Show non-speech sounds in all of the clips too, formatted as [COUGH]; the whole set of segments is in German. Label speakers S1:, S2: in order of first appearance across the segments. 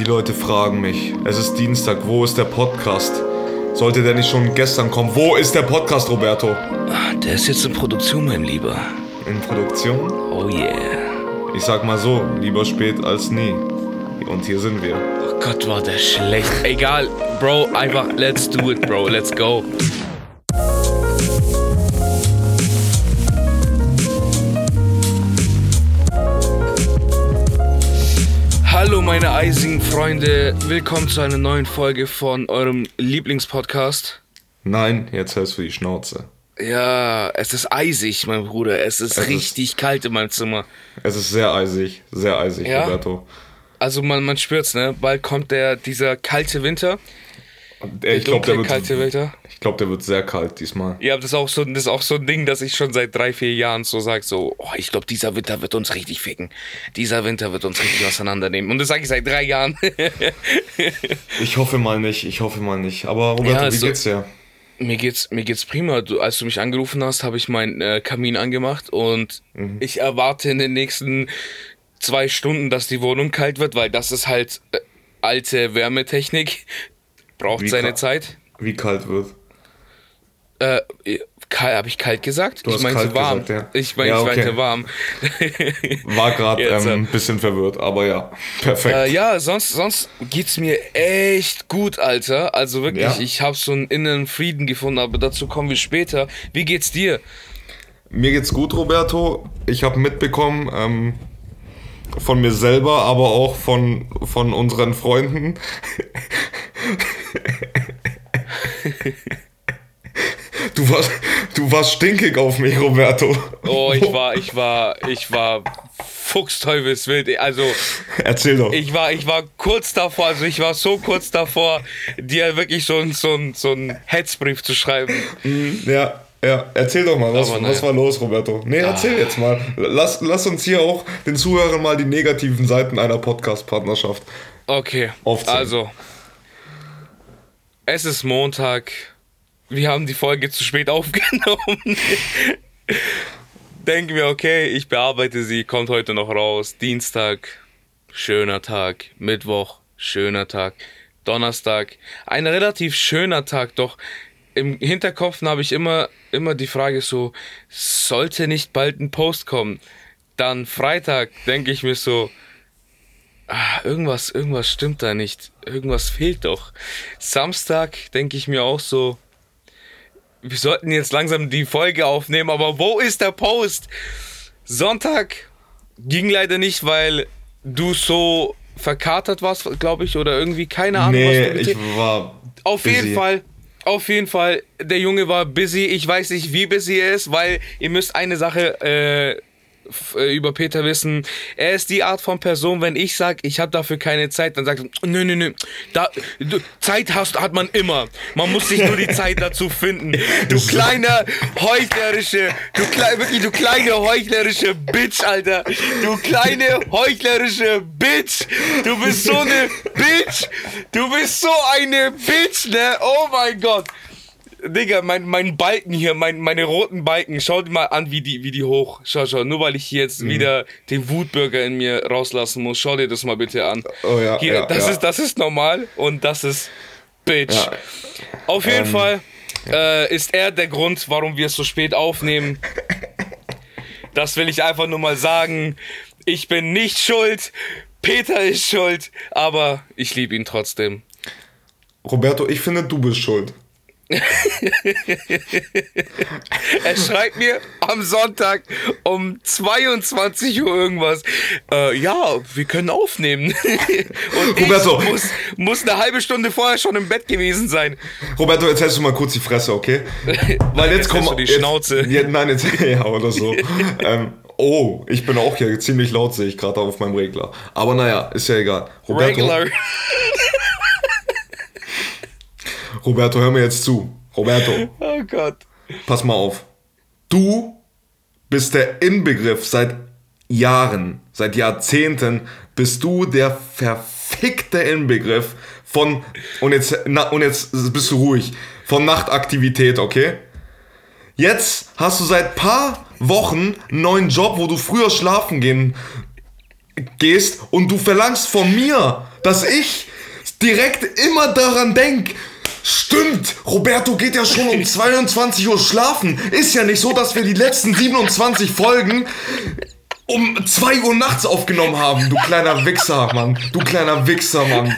S1: Die Leute fragen mich, es ist Dienstag, wo ist der Podcast? Sollte der nicht schon gestern kommen? Wo ist der Podcast, Roberto?
S2: Der ist jetzt in Produktion, mein Lieber.
S1: In Produktion?
S2: Oh yeah.
S1: Ich sag mal so, lieber spät als nie. Und hier sind wir.
S2: Oh Gott, war der schlecht. Egal, Bro, einfach let's do it, Bro. Let's go. Meine eisigen Freunde, willkommen zu einer neuen Folge von eurem Lieblingspodcast.
S1: Nein, jetzt hältst du die Schnauze.
S2: Ja, es ist eisig, mein Bruder. Es ist
S1: Es
S2: richtig kalt in meinem Zimmer.
S1: Es ist sehr eisig, sehr eisig,
S2: Ja?
S1: Roberto.
S2: Also man, man spürt's, ne? Bald kommt der, dieser kalte Winter.
S1: Äh, Ich glaube, der, wird- ich glaub, der wird sehr kalt diesmal.
S2: Ja, das ist auch so, das ist auch so ein Ding, das ich schon seit drei, vier Jahren so sage, so, oh, ich glaube, dieser Winter wird uns richtig ficken. Dieser Winter wird uns richtig auseinandernehmen. Und das sage ich seit drei Jahren. [LAUGHS]
S1: Ich hoffe mal nicht, ich hoffe mal nicht. Aber Roberto,
S2: Ja,
S1: wie
S2: so-
S1: geht's dir?
S2: mir geht's, mir geht's prima. Du, als du mich angerufen hast, habe ich meinen äh, Kamin angemacht und ich erwarte in den nächsten zwei Stunden, dass die Wohnung kalt wird, weil das ist halt äh, alte Wärmetechnik. Braucht
S1: Wie
S2: seine Zeit.
S1: Wie kalt wird?
S2: Äh, habe ich kalt gesagt?
S1: Du
S2: ich meinte warm.
S1: gesagt, ja.
S2: Ich meine,
S1: Ja,
S2: ich meinte warm. [LAUGHS]
S1: War gerade ähm, ein bisschen verwirrt, aber ja, perfekt.
S2: Äh, ja, sonst, sonst geht's mir echt gut, Alter. Also wirklich,
S1: Ja?
S2: ich habe so einen inneren Frieden gefunden, aber dazu kommen wir später. Wie geht's dir?
S1: Mir geht's gut, Roberto. Ich habe mitbekommen ähm, von mir selber, aber auch von, von unseren Freunden. Du warst, du warst stinkig auf mich, Roberto.
S2: Oh, ich war, ich war, ich war fuchsteufelswild. Also,
S1: Erzähl doch.
S2: ich war, ich war kurz davor, also ich war so kurz davor, dir wirklich so so so ein Hetzbrief zu schreiben.
S1: Ja, ja, erzähl doch mal, was,
S2: Aber
S1: was
S2: naja.
S1: war los, Roberto? Nee, erzähl jetzt mal. Lass, lass uns hier auch den Zuhörern mal die negativen Seiten einer Podcast-Partnerschaft.
S2: Okay,
S1: Aufzählen.
S2: also, es ist Montag. Wir haben die Folge zu spät [LAUGHS] aufgenommen. Denken wir, okay, ich bearbeite sie, kommt heute noch raus. Dienstag, schöner Tag. Mittwoch, schöner Tag. Donnerstag, ein relativ schöner Tag, doch im Hinterkopf habe ich immer, immer die Frage so, sollte nicht bald ein Post kommen? Dann Freitag denke ich mir so, ah, irgendwas, irgendwas stimmt da nicht. Irgendwas fehlt doch. Samstag denke ich mir auch so, wir sollten jetzt langsam die Folge aufnehmen, aber wo ist der Post? Sonntag ging leider nicht, weil du so verkatert warst, glaube ich, oder irgendwie keine Ahnung,
S1: Nee,
S2: was du
S1: ich war.
S2: auf
S1: busy.
S2: jeden Fall, auf jeden Fall, der Junge war busy. Ich weiß nicht, wie busy er ist, weil ihr müsst eine Sache äh, über Peter wissen. Er ist die Art von Person, wenn ich sag, ich habe dafür keine Zeit, dann sagt er, nö, nö, nö, da, du, Zeit hast, hat man immer. Man muss sich nur die [LAUGHS] Zeit dazu finden. Du kleiner heuchlerische, du klei, wirklich, du kleine heuchlerische Bitch, Alter. Du kleine heuchlerische Bitch. Du bist so eine [LAUGHS] Bitch. Du bist so eine Bitch, ne? Oh mein Gott. Digga, mein, mein Balken hier, mein, meine roten Balken, schau dir mal an, wie die, wie die hoch. Schau, schau, nur weil ich hier
S1: Mhm.
S2: jetzt wieder den Wutbürger in mir rauslassen muss, schau dir das mal bitte an.
S1: Oh ja,
S2: Hier,
S1: ja,
S2: das,
S1: ja.
S2: Ist, das ist normal und das ist Bitch.
S1: Ja.
S2: Auf jeden
S1: Ähm,
S2: Fall äh, ist er der Grund, warum wir es so spät aufnehmen. [LAUGHS] Das will ich einfach nur mal sagen. Ich bin nicht schuld. Peter ist schuld, aber ich liebe ihn trotzdem.
S1: Roberto, ich finde, du bist schuld. [LAUGHS]
S2: Er schreibt mir am Sonntag um 22 Uhr irgendwas. Äh, ja, wir können aufnehmen. [LAUGHS] Und
S1: Roberto.
S2: muss, muss eine halbe Stunde vorher schon im Bett gewesen sein.
S1: Roberto, jetzt hältst du mal kurz die Fresse, okay? [LAUGHS] Weil jetzt
S2: Jetzt du die
S1: jetzt,
S2: Schnauze.
S1: Ja, nein, jetzt, ja, oder so. ähm, oh, ich bin auch hier ziemlich laut, sehe ich gerade auf meinem Regler. Aber naja, ist ja egal. Roberto,
S2: Regular.
S1: Roberto, hör mir jetzt zu. Roberto, [LAUGHS]
S2: Oh Gott.
S1: pass mal auf. Du bist der Inbegriff seit Jahren, seit Jahrzehnten, bist du der verfickte Inbegriff von, und jetzt, na, und jetzt bist du ruhig, von Nachtaktivität, okay? Jetzt hast du seit paar Wochen einen neuen Job, wo du früher schlafen gehen gehst und du verlangst von mir, dass ich direkt immer daran denk. Stimmt, Roberto geht ja schon um 22 Uhr schlafen. Ist ja nicht so, dass wir die letzten 27 Folgen um 2 Uhr nachts aufgenommen haben. Du kleiner Wichser, Mann. Du kleiner Wichser, Mann.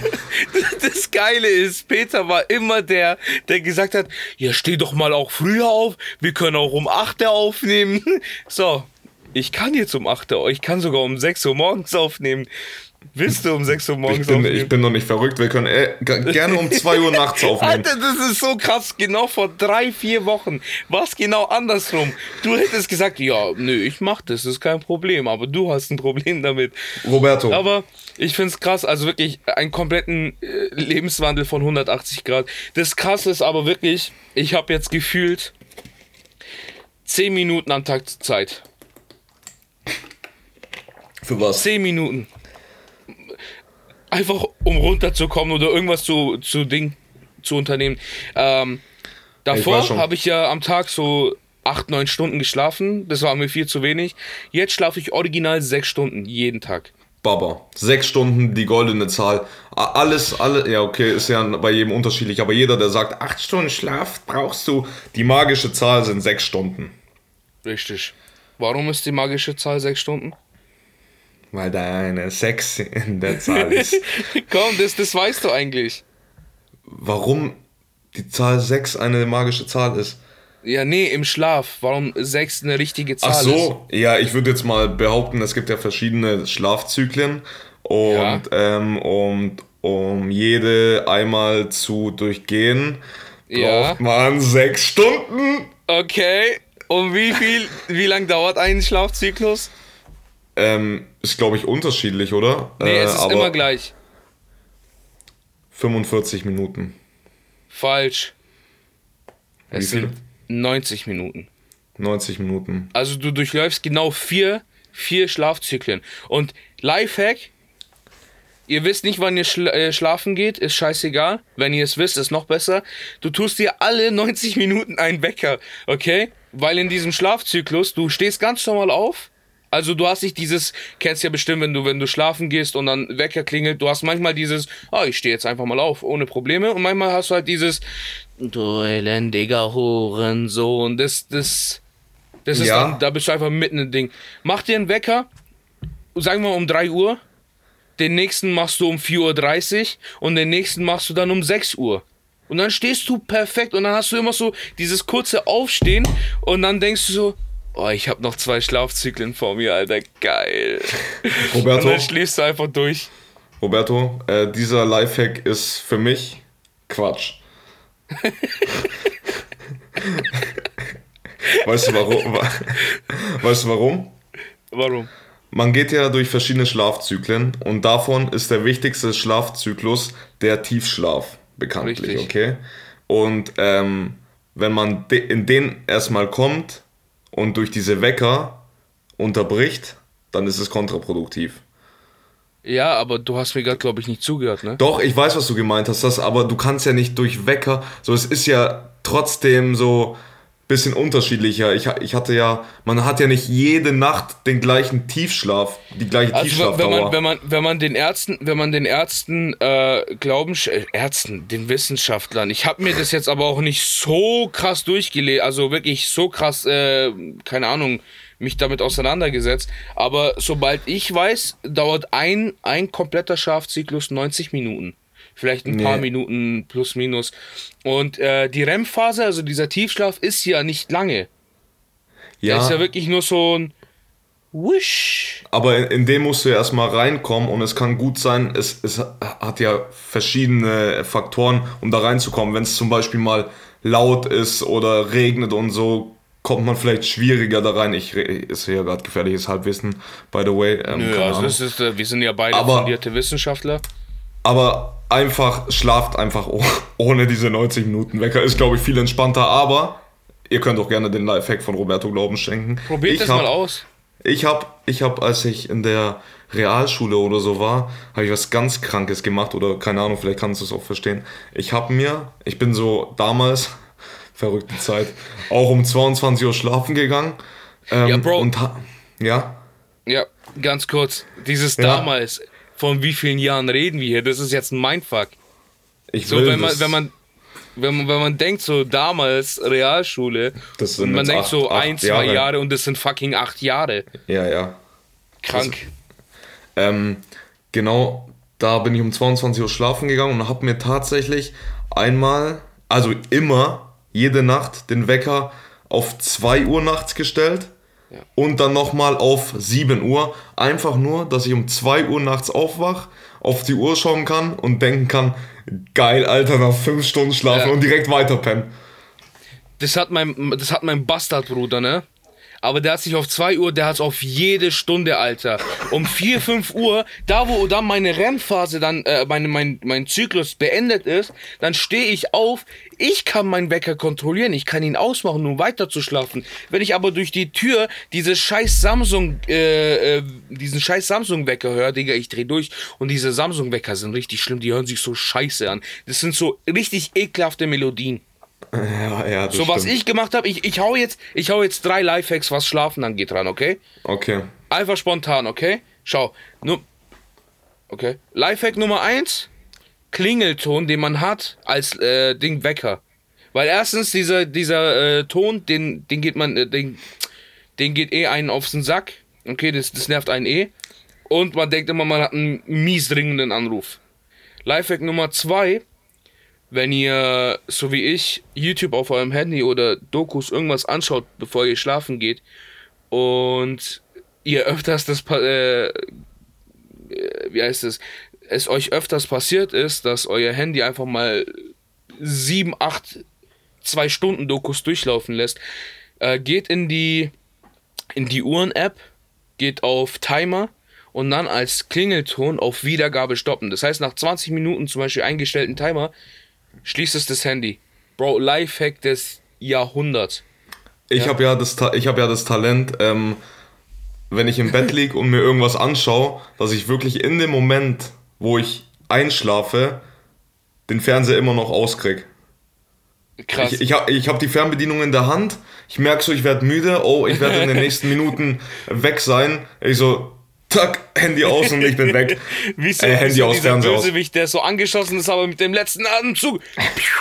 S2: Das Geile ist, Peter war immer der, der gesagt hat, ja, steh doch mal auch früher auf. Wir können auch um 8 Uhr aufnehmen. [LAUGHS] So, ich kann jetzt um 8 Uhr, ich kann sogar um 6 Uhr morgens aufnehmen. Willst du um 6 Uhr morgens
S1: Ich bin,
S2: aufnehmen?
S1: ich bin noch nicht verrückt. Wir können äh, gerne um 2 Uhr nachts [LAUGHS] aufnehmen.
S2: Alter, das ist so krass. Genau vor drei, vier Wochen war es genau andersrum. Du hättest gesagt, ja, nö, ich mach das, das ist kein Problem. Aber du hast ein Problem damit.
S1: Roberto,
S2: Aber ich find's krass, also wirklich einen kompletten äh, Lebenswandel von 180 Grad. Das Krasse ist aber wirklich, ich habe jetzt gefühlt 10 Minuten am Tag Zeit.
S1: für was?
S2: 10 Minuten. Einfach um runterzukommen oder irgendwas zu, zu Ding zu unternehmen. Ähm, davor habe ich ja am Tag so 8, 9 Stunden geschlafen. Das war mir viel zu wenig. Jetzt schlafe ich original 6 Stunden jeden Tag.
S1: Baba. Sechs Stunden, die goldene Zahl. Alles, alle, ja, okay, ist ja bei jedem unterschiedlich, aber jeder, der sagt, acht Stunden Schlaf brauchst du, die magische Zahl sind sechs Stunden.
S2: Richtig. Warum ist die magische Zahl 6 Stunden?
S1: Weil da eine Sex in der Zahl ist. [LAUGHS]
S2: Komm, das, das weißt du eigentlich.
S1: Warum die Zahl 6 eine magische Zahl ist?
S2: Ja, nee, im Schlaf. Warum 6 eine richtige Zahl
S1: Ach
S2: ist.
S1: so, ja, ich würde jetzt mal behaupten, es gibt ja verschiedene Schlafzyklen und
S2: Ja.
S1: ähm, um, um jede einmal zu durchgehen,
S2: Ja.
S1: braucht man sechs Stunden.
S2: Okay. Und wie viel, wie lang dauert ein Schlafzyklus?
S1: Ähm, ist, glaube ich, unterschiedlich, oder?
S2: Nee,
S1: äh,
S2: es ist
S1: aber
S2: immer gleich.
S1: 45 Minuten.
S2: Falsch.
S1: Wie
S2: Es
S1: viel?
S2: sind 90 Minuten.
S1: 90 Minuten.
S2: Also du durchläufst genau vier, vier Schlafzyklen. Und Lifehack, ihr wisst nicht, wann ihr schla äh, schlafen geht, ist scheißegal. Wenn ihr es wisst, ist noch besser. Du tust dir alle 90 Minuten einen Wecker, okay? Weil in diesem Schlafzyklus, du stehst ganz normal auf. Also du hast nicht dieses, kennst ja bestimmt, wenn du, wenn du schlafen gehst und dann Wecker klingelt, du hast manchmal dieses, ah, ich stehe jetzt einfach mal auf, ohne Probleme. Und manchmal hast du halt dieses, du elendiger Hurensohn, das, das, das ist
S1: Ja.
S2: dann, da bist du einfach mitten im Ding. Mach dir einen Wecker, sagen wir um 3 Uhr, den nächsten machst du um 4.30 Uhr und den nächsten machst du dann um 6 Uhr. Und dann stehst du perfekt und dann hast du immer so dieses kurze Aufstehen und dann denkst du so, oh, ich habe noch zwei Schlafzyklen vor mir, Alter, geil. Und
S1: Roberto,
S2: dann schläfst du einfach durch.
S1: Roberto, äh, dieser Lifehack ist für mich Quatsch. [LAUGHS] weißt du warum? Weißt du warum?
S2: Warum?
S1: Man geht ja durch verschiedene Schlafzyklen und davon ist der wichtigste Schlafzyklus der Tiefschlaf, bekanntlich,
S2: Richtig.
S1: okay? Und ähm, wenn man de in den erstmal kommt und durch diese Wecker unterbricht, dann ist es kontraproduktiv.
S2: Ja, aber du hast mir gerade, glaube ich, nicht zugehört, ne?
S1: Doch, ich weiß, was du gemeint hast, das, aber du kannst ja nicht durch Wecker, so es ist ja trotzdem so bisschen unterschiedlicher. Ich, ich hatte ja, man hat ja nicht jede Nacht den gleichen Tiefschlaf, die gleiche
S2: Also wenn
S1: Tiefschlafdauer.
S2: man, wenn man, wenn man den Ärzten, wenn man den Ärzten äh, glauben, äh, Ärzten, den Wissenschaftlern, ich habe mir das jetzt aber auch nicht so krass durchgelesen, also wirklich so krass, äh, keine Ahnung, mich damit auseinandergesetzt. Aber sobald ich weiß, dauert ein, ein kompletter Schlafzyklus 90 Minuten. Vielleicht ein paar
S1: Nee.
S2: Minuten plus minus. Und äh, die REM-Phase, also dieser Tiefschlaf, ist ja nicht lange. Der ist ja wirklich nur so ein Wish.
S1: Aber in, in den musst du ja erstmal reinkommen und es kann gut sein, es, es hat ja verschiedene Faktoren, um da reinzukommen. Wenn es zum Beispiel mal laut ist oder regnet und so, kommt man vielleicht schwieriger da rein. Ich ist ja gerade gefährliches Halbwissen, by the way. Ähm,
S2: Nö, also ist, äh, wir sind ja beide
S1: Aber-
S2: fundierte Wissenschaftler.
S1: Aber einfach, schlaft einfach oh- [LAUGHS] ohne diese 90 Minuten Wecker. Ist, glaube ich, viel entspannter, aber ihr könnt auch gerne den Lifehack von Roberto Glauben schenken.
S2: Probiert
S1: ich
S2: das
S1: hab,
S2: mal aus.
S1: Ich habe, ich hab, als ich in der Realschule oder so war, habe ich was ganz Krankes gemacht oder keine Ahnung, vielleicht kannst du es auch verstehen. Ich habe mir, ich bin so damals, [LAUGHS] verrückte Zeit, auch um 22 Uhr schlafen gegangen. Ähm,
S2: Ja, Bro.
S1: Und ja,
S2: Ja, Ganz kurz, dieses
S1: Ja.
S2: damals, von wie vielen Jahren reden wir hier? Das ist jetzt ein Mindfuck.
S1: Ich
S2: So,
S1: will
S2: wenn man, wenn man, wenn man, wenn man denkt, so damals Realschule,
S1: Das sind
S2: und man denkt
S1: acht-
S2: so
S1: acht
S2: ein, zwei
S1: Jahre.
S2: Jahre. und das sind fucking acht Jahre.
S1: Ja, ja.
S2: Krank.
S1: Ähm, genau, da bin ich um 22 Uhr schlafen gegangen und habe mir tatsächlich einmal, also immer, jede Nacht den Wecker auf 2 Uhr nachts gestellt
S2: Ja.
S1: und dann nochmal auf 7 Uhr. Einfach nur, dass ich um 2 Uhr nachts aufwach, auf die Uhr schauen kann und denken kann, geil, Alter, nach 5 Stunden schlafen
S2: Ja.
S1: und direkt weiterpennen.
S2: Das hat mein, das hat mein Bastardbruder, ne? Aber der hat sich auf 2 Uhr, der hat es auf jede Stunde, Alter. Um 4, 5 Uhr, da wo dann meine REM-Phase, dann, äh, meine, mein, mein Zyklus beendet ist, dann stehe ich auf. Ich kann meinen Wecker kontrollieren, ich kann ihn ausmachen, um weiter zu schlafen. Wenn ich aber durch die Tür diese scheiß Samsung, äh, äh, diesen scheiß Samsung-Wecker höre, Digga, ich dreh durch. Und diese Samsung-Wecker sind richtig schlimm, die hören sich so scheiße an. Das sind so richtig ekelhafte Melodien.
S1: Ja, ja,
S2: So was
S1: stimmt.
S2: ich gemacht habe, ich, ich hau jetzt, ich hau jetzt drei Lifehacks, was Schlafen angeht, ran, okay?
S1: Okay.
S2: Einfach spontan, okay? Schau, nur, okay. Lifehack Nummer eins: Klingelton, den man hat als äh, Ding Wecker. Weil erstens dieser dieser äh, Ton, den den geht man, äh, den, den geht eh einen auf den Sack. Okay, das das nervt einen eh. Und man denkt immer, man hat einen mies dringenden Anruf. Lifehack Nummer zwei: wenn ihr, so wie ich, YouTube auf eurem Handy oder Dokus irgendwas anschaut, bevor ihr schlafen geht und ihr [LAUGHS] öfters das, äh, äh, wie heißt es, es euch öfters passiert ist, dass euer Handy einfach mal sieben, acht, zwei Stunden Dokus durchlaufen lässt, äh, geht in die, in die Uhren-App, geht auf Timer und dann als Klingelton auf Wiedergabe stoppen. Das heißt, nach 20 Minuten zum Beispiel eingestellten Timer, schließt es das Handy. Bro, Lifehack des Jahrhunderts.
S1: Ich
S2: Ja.
S1: habe ja, das ich hab ja das Talent, ähm, wenn ich im Bett [LAUGHS] lieg und mir irgendwas anschaue, dass ich wirklich in dem Moment, wo ich einschlafe, den Fernseher immer noch auskrieg.
S2: Krass.
S1: Ich, ich habe ich hab die Fernbedienung in der Hand, ich merke so, ich werde müde, oh, ich werde in den [LAUGHS] nächsten Minuten weg sein. Ich so, zack, Handy aus und ich bin weg. [LAUGHS]
S2: Wie so,
S1: Äh,
S2: wie
S1: Handy
S2: so
S1: aus, Fernseher aus.
S2: Bösewicht, der so angeschossen ist, aber mit dem letzten Atemzug.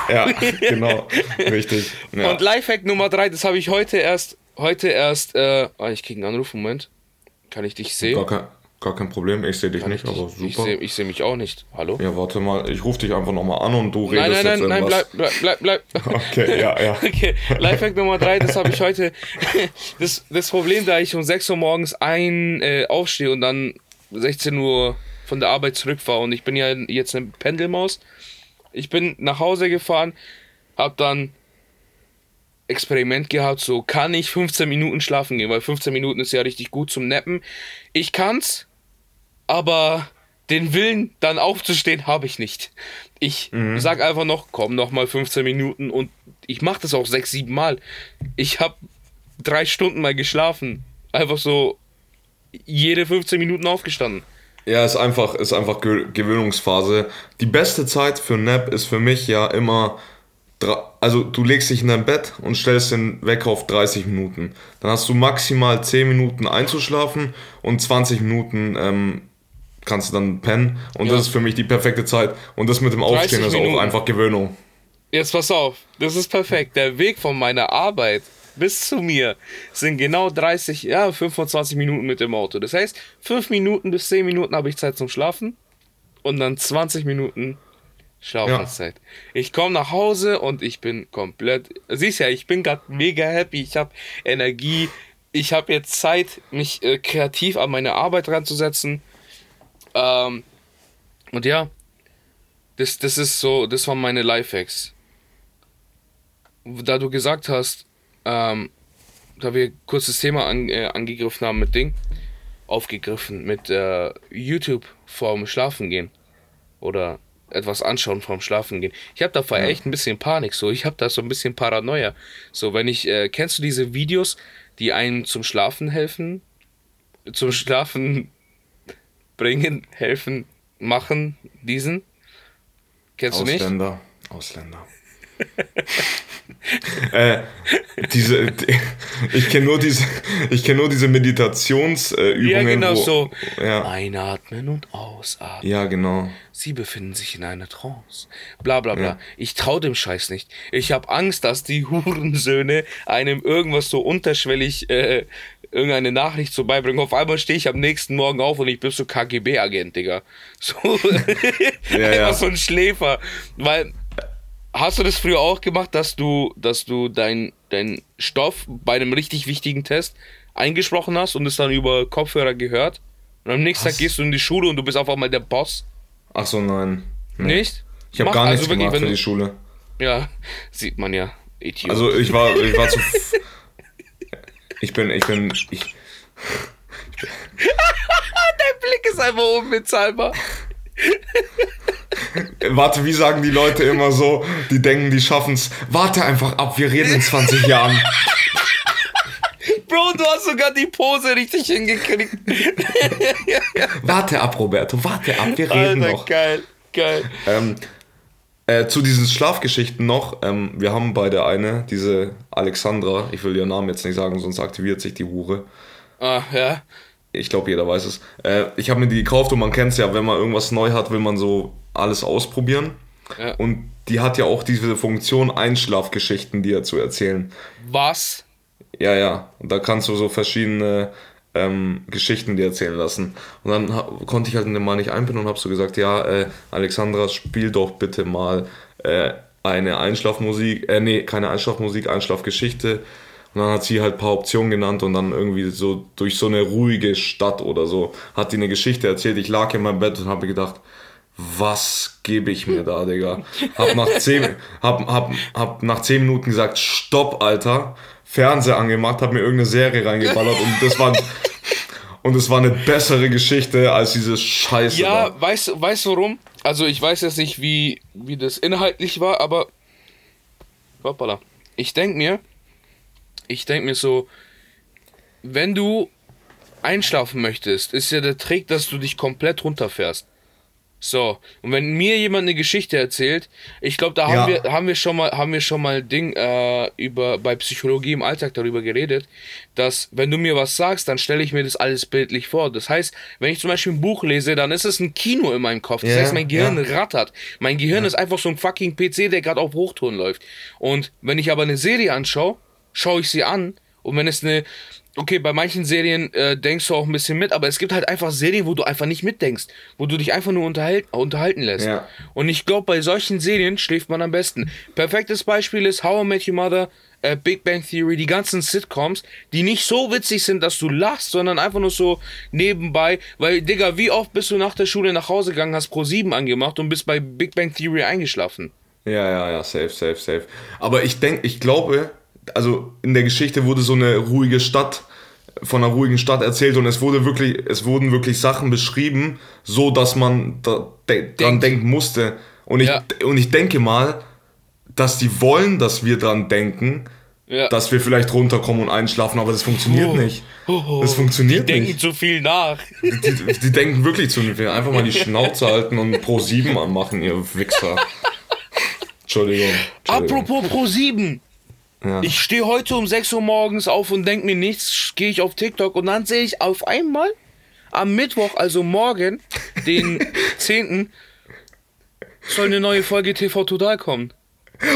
S1: Ja, genau, richtig. Ja.
S2: Und Lifehack Nummer drei, das habe ich heute erst, heute erst, äh, ah, ich kriege einen Anruf, Moment. Kann ich dich sehen?
S1: Gar, kein, gar kein Problem, ich sehe dich nicht, aber
S2: Ich
S1: super.
S2: sehe ich seh mich auch nicht. Hallo?
S1: Ja, warte mal, ich rufe dich einfach nochmal an und du
S2: nein,
S1: redest
S2: nein, nein,
S1: jetzt
S2: nein,
S1: irgendwas.
S2: bleib, bleib, bleib, bleib. [LAUGHS]
S1: Okay, ja, ja. [LAUGHS]
S2: Okay, Lifehack Nummer drei, das habe ich heute. [LAUGHS] Das, das Problem, da ich um 6 Uhr morgens ein äh, aufstehe und dann 16 Uhr von der Arbeit zurückfahre und ich bin ja jetzt eine Pendelmaus. Ich bin nach Hause gefahren, hab dann Experiment gehabt, so kann ich 15 Minuten schlafen gehen, weil 15 Minuten ist ja richtig gut zum Nappen. Ich kann's, aber den Willen dann aufzustehen habe ich nicht. Ich sag einfach noch, komm noch mal 15 Minuten und ich mache das auch sechs, sieben Mal. Ich habe drei Stunden mal geschlafen, einfach so jede 15 Minuten aufgestanden.
S1: Ja, ist einfach, ist einfach Ge Gewöhnungsphase. Die beste Zeit für Nap ist für mich ja immer, also du legst dich in dein Bett und stellst den Wecker auf 30 Minuten. Dann hast du maximal 10 Minuten einzuschlafen und 20 Minuten ähm, kannst du dann pennen. Und
S2: Ja.
S1: das ist für mich die perfekte Zeit. Und das mit dem Aufstehen
S2: 30
S1: ist auch einfach Gewöhnung.
S2: Jetzt pass auf, das ist perfekt. Der Weg von meiner Arbeit bis zu mir sind genau 30, ja, 25 Minuten mit dem Auto. Das heißt, 5 Minuten bis 10 Minuten habe ich Zeit zum Schlafen und dann 20 Minuten Schlafenszeit. Ich komme nach Hause und ich bin komplett, siehst ja, ich bin gerade mega happy, ich habe Energie, ich habe jetzt Zeit, mich äh, kreativ an meine Arbeit ranzusetzen. Ähm, und ja, das, das ist so, das waren meine Lifehacks. Da du gesagt hast, ähm, da wir kurz das Thema an, äh, angegriffen haben mit Ding, aufgegriffen mit äh, YouTube vorm Schlafen gehen oder etwas anschauen vorm Schlafen gehen. Ich habe davor echt ein bisschen Panik, so ich habe da so ein bisschen Paranoia. So, wenn ich, äh, kennst du diese Videos, die einem zum Schlafen helfen? Zum Schlafen bringen, helfen, machen, diesen? Kennst du nicht?
S1: Ausländer. Ausländer. [LAUGHS] äh, diese, die, ich kenne nur diese, ich kenne nur diese Meditationsübungen.
S2: Ja, genau
S1: wo,
S2: so.
S1: Ja.
S2: Einatmen und ausatmen.
S1: ja, genau.
S2: Sie befinden sich in einer Trance. Bla bla bla.
S1: Ja.
S2: Ich trau dem Scheiß nicht. Ich habe Angst, dass die Hurensöhne einem irgendwas so unterschwellig äh, irgendeine Nachricht so beibringen. Auf einmal stehe ich am nächsten Morgen auf und ich bin so KGB-Agent, Digga. So,
S1: Ja,
S2: einfach
S1: ja. [LAUGHS]
S2: so ein Schläfer. Weil, hast du das früher auch gemacht, dass du, dass du dein, dein Stoff bei einem richtig wichtigen Test eingesprochen hast und es dann über Kopfhörer gehört? Und am nächsten
S1: Was?
S2: Tag gehst du in die Schule und du bist auf einmal der Boss?
S1: Ach so, nein. Nee.
S2: Nicht?
S1: Ich habe gar
S2: also
S1: nichts
S2: wirklich,
S1: gemacht für die Schule.
S2: Ja, sieht man ja. Idiot.
S1: Also ich war, ich war zu. [LAUGHS] Ich bin, ich bin, ich, [LAUGHS]
S2: Dein Blick ist einfach unbezahlbar. [LAUGHS]
S1: warte, wie sagen die Leute immer so, die denken, die schaffen's. Warte einfach ab, wir reden in 20 Jahren. [LAUGHS]
S2: Bro, du hast sogar die Pose richtig hingekriegt.
S1: Warte ab, Roberto, warte ab, wir reden
S2: Alter,
S1: noch.
S2: geil, geil.
S1: Ähm, äh, zu diesen Schlafgeschichten noch, ähm, wir haben bei der eine, diese Alexandra, ich will ihren Namen jetzt nicht sagen, sonst aktiviert sich die Hure.
S2: Ah, ja.
S1: Ich glaube, jeder weiß es. Äh, ich habe mir die gekauft und man kennt es ja, wenn man irgendwas neu hat, will man so alles ausprobieren.
S2: Ja.
S1: Und die hat ja auch diese Funktion, Einschlafgeschichten dir zu erzählen.
S2: Was?
S1: Ja, ja. Und da kannst du so verschiedene ähm, Geschichten dir erzählen lassen. Und dann konnte ich halt mal nicht einbinden und habe so gesagt, ja, äh, Alexandra, spiel doch bitte mal äh, eine Einschlafmusik, äh, nee, keine Einschlafmusik, Einschlafgeschichte. Und dann hat sie halt ein paar Optionen genannt und dann irgendwie so durch so eine ruhige Stadt oder so hat die eine Geschichte erzählt. Ich lag in meinem Bett und habe gedacht, was gebe ich mir da, Digga? Hab nach zehn, hab, hab, hab nach zehn Minuten gesagt, stopp, Alter. Fernseher angemacht, hab mir irgendeine Serie reingeballert und das war, [LAUGHS] und es war eine bessere Geschichte als diese Scheiße
S2: Ja,
S1: da.
S2: weißt du weißt warum? Also ich weiß jetzt nicht, wie, wie das inhaltlich war, aber. Hoppala. Ich denk mir, ich denk mir so, wenn du einschlafen möchtest, ist ja der Trick, dass du dich komplett runterfährst. So, und wenn mir jemand eine Geschichte erzählt, ich glaube, da haben
S1: Ja.
S2: wir haben wir schon mal haben wir schon mal Ding äh, über bei Psychologie im Alltag darüber geredet, dass wenn du mir was sagst, dann stelle ich mir das alles bildlich vor. Das heißt, wenn ich zum Beispiel ein Buch lese, dann ist es ein Kino in meinem Kopf. Das
S1: Ja,
S2: heißt, mein Gehirn
S1: ja.
S2: rattert. Mein Gehirn ist einfach so ein fucking PC, der gerade auf Hochtouren läuft. Und wenn ich aber eine Serie anschaue, schaue ich sie an und wenn es eine Okay, bei manchen Serien äh, denkst du auch ein bisschen mit, aber es gibt halt einfach Serien, wo du einfach nicht mitdenkst, wo du dich einfach nur unterhalt, unterhalten lässt.
S1: Ja.
S2: Und ich glaube, bei solchen Serien schläft man am besten. Perfektes Beispiel ist How I Met Your Mother, äh, Big Bang Theory, die ganzen Sitcoms, die nicht so witzig sind, dass du lachst, sondern einfach nur so nebenbei. Weil, Digga, wie oft bist du nach der Schule nach Hause gegangen, hast Pro 7 angemacht und bist bei Big Bang Theory eingeschlafen?
S1: Ja, ja, ja, safe, safe, safe. Aber ich denke, ich glaube, also in der Geschichte wurde so eine ruhige Stadt von einer ruhigen Stadt erzählt und es wurde wirklich, es wurden wirklich Sachen beschrieben, so dass man da, de dran denken musste. Und ich,
S2: Ja.
S1: und ich denke mal, dass die wollen, dass wir dran denken,
S2: Ja.
S1: dass wir vielleicht runterkommen und einschlafen, aber das funktioniert
S2: Oh.
S1: nicht.
S2: Oh,
S1: Das funktioniert
S2: die denken
S1: nicht.
S2: zu viel nach.
S1: Die, die denken wirklich zu viel. Einfach mal die Schnauze halten und Pro 7 anmachen, ihr Wichser. Entschuldigung. [LAUGHS] Entschuldigung.
S2: Apropos Pro 7.
S1: Ja.
S2: Ich stehe heute um 6 Uhr morgens auf und denke mir nichts, gehe ich auf TikTok und dann sehe ich auf einmal am Mittwoch, also morgen, den [LAUGHS] 10. soll eine neue Folge TV Total kommen.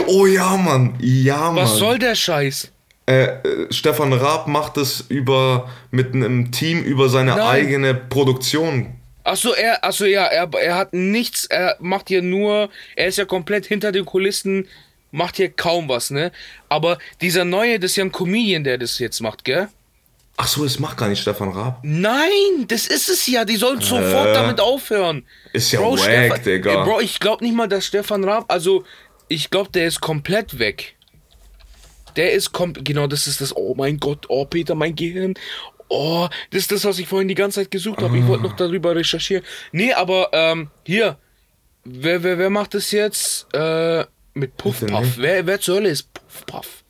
S1: Oh ja, Mann. Ja, Mann.
S2: Was soll der Scheiß?
S1: Äh, äh, Stefan Raab macht es über mit einem Team über seine
S2: Nein.
S1: eigene Produktion.
S2: Achso, er, achso, ja, er, er hat nichts, er macht hier nur, er ist ja komplett hinter den Kulissen, macht hier kaum was, ne? Aber dieser neue, das ist ja ein Comedian, der das jetzt macht, gell?
S1: Ach so, es macht gar nicht Stefan Raab.
S2: Nein, das ist es ja. Die sollen sofort damit aufhören.
S1: Ist ja wack, Digga.
S2: Ey, Bro, ich glaube nicht mal, dass Stefan Raab, also ich glaube, der ist komplett weg. Der ist komplett, genau, das ist das, oh mein Gott, oh Peter, mein Gehirn. Oh, das ist das, was ich vorhin die ganze Zeit gesucht habe. Ich wollte noch darüber recherchieren. Nee, aber ähm, hier, wer, wer, wer macht das jetzt? Äh, mit Puff Puff. Wer, wer zur Hölle ist Puff Puff?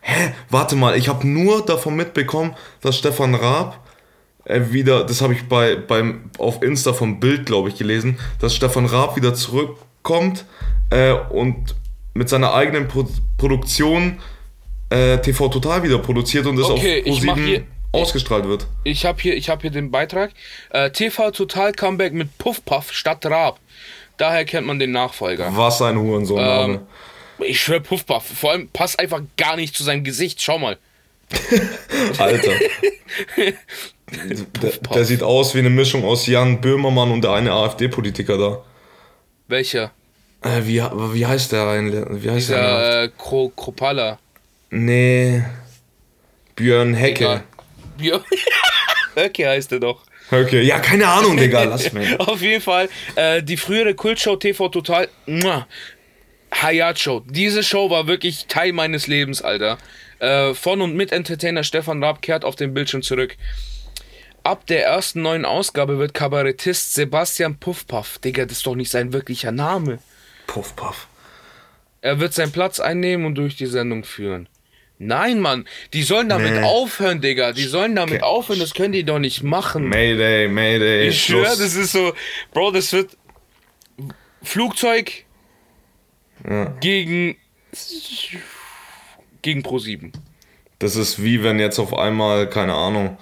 S1: Hä? Warte mal, ich habe nur davon mitbekommen, dass Stefan Raab äh, wieder, das habe ich bei beim auf Insta vom Bild, glaube ich, gelesen, dass Stefan Raab wieder zurückkommt äh, und mit seiner eigenen Pro Produktion äh, TV Total wieder produziert und das
S2: Okay,
S1: auf
S2: ich mach
S1: Pro7
S2: hier-
S1: ausgestrahlt wird.
S2: Ich habe hier, ich hab hier den Beitrag. Äh, TV Total Comeback mit Puff Puff statt Raab. Daher kennt man den Nachfolger.
S1: Was ein Hurensohn-Name.
S2: Ähm, Ich schwör Puff Puff. Vor allem passt einfach gar nicht zu seinem Gesicht. Schau mal. [LAUGHS]
S1: Alter. [LAUGHS] der, der sieht aus wie eine Mischung aus Jan Böhmermann und der eine AfD-Politiker da.
S2: Welcher?
S1: Äh, wie, wie heißt der eigentlich? Wie heißt der? eigentlich?
S2: Der äh, Kro Kropala.
S1: Nee. Björn Hecke.
S2: Björn. [LAUGHS] okay, heißt er doch.
S1: Okay, ja, keine Ahnung, Digga, lass mich. [LAUGHS]
S2: Auf jeden Fall, äh, die frühere Kultshow TV Total, muah, Hayat Show. Diese Show war wirklich Teil meines Lebens, Alter. Äh, von und mit Entertainer Stefan Raab kehrt auf den Bildschirm zurück. Ab der ersten neuen Ausgabe wird Kabarettist Sebastian Puffpuff, Digga, das ist doch nicht sein wirklicher Name.
S1: Puff, puff.
S2: Er wird seinen Platz einnehmen und durch die Sendung führen. Nein, Mann, die sollen damit
S1: Nee.
S2: aufhören, Digga. Die sollen damit aufhören, das können die doch nicht machen.
S1: Mayday, Mayday.
S2: Ich schwöre, das ist so, Bro, das wird Flugzeug
S1: Ja.
S2: gegen gegen Pro 7.
S1: Das ist wie wenn jetzt auf einmal, keine Ahnung,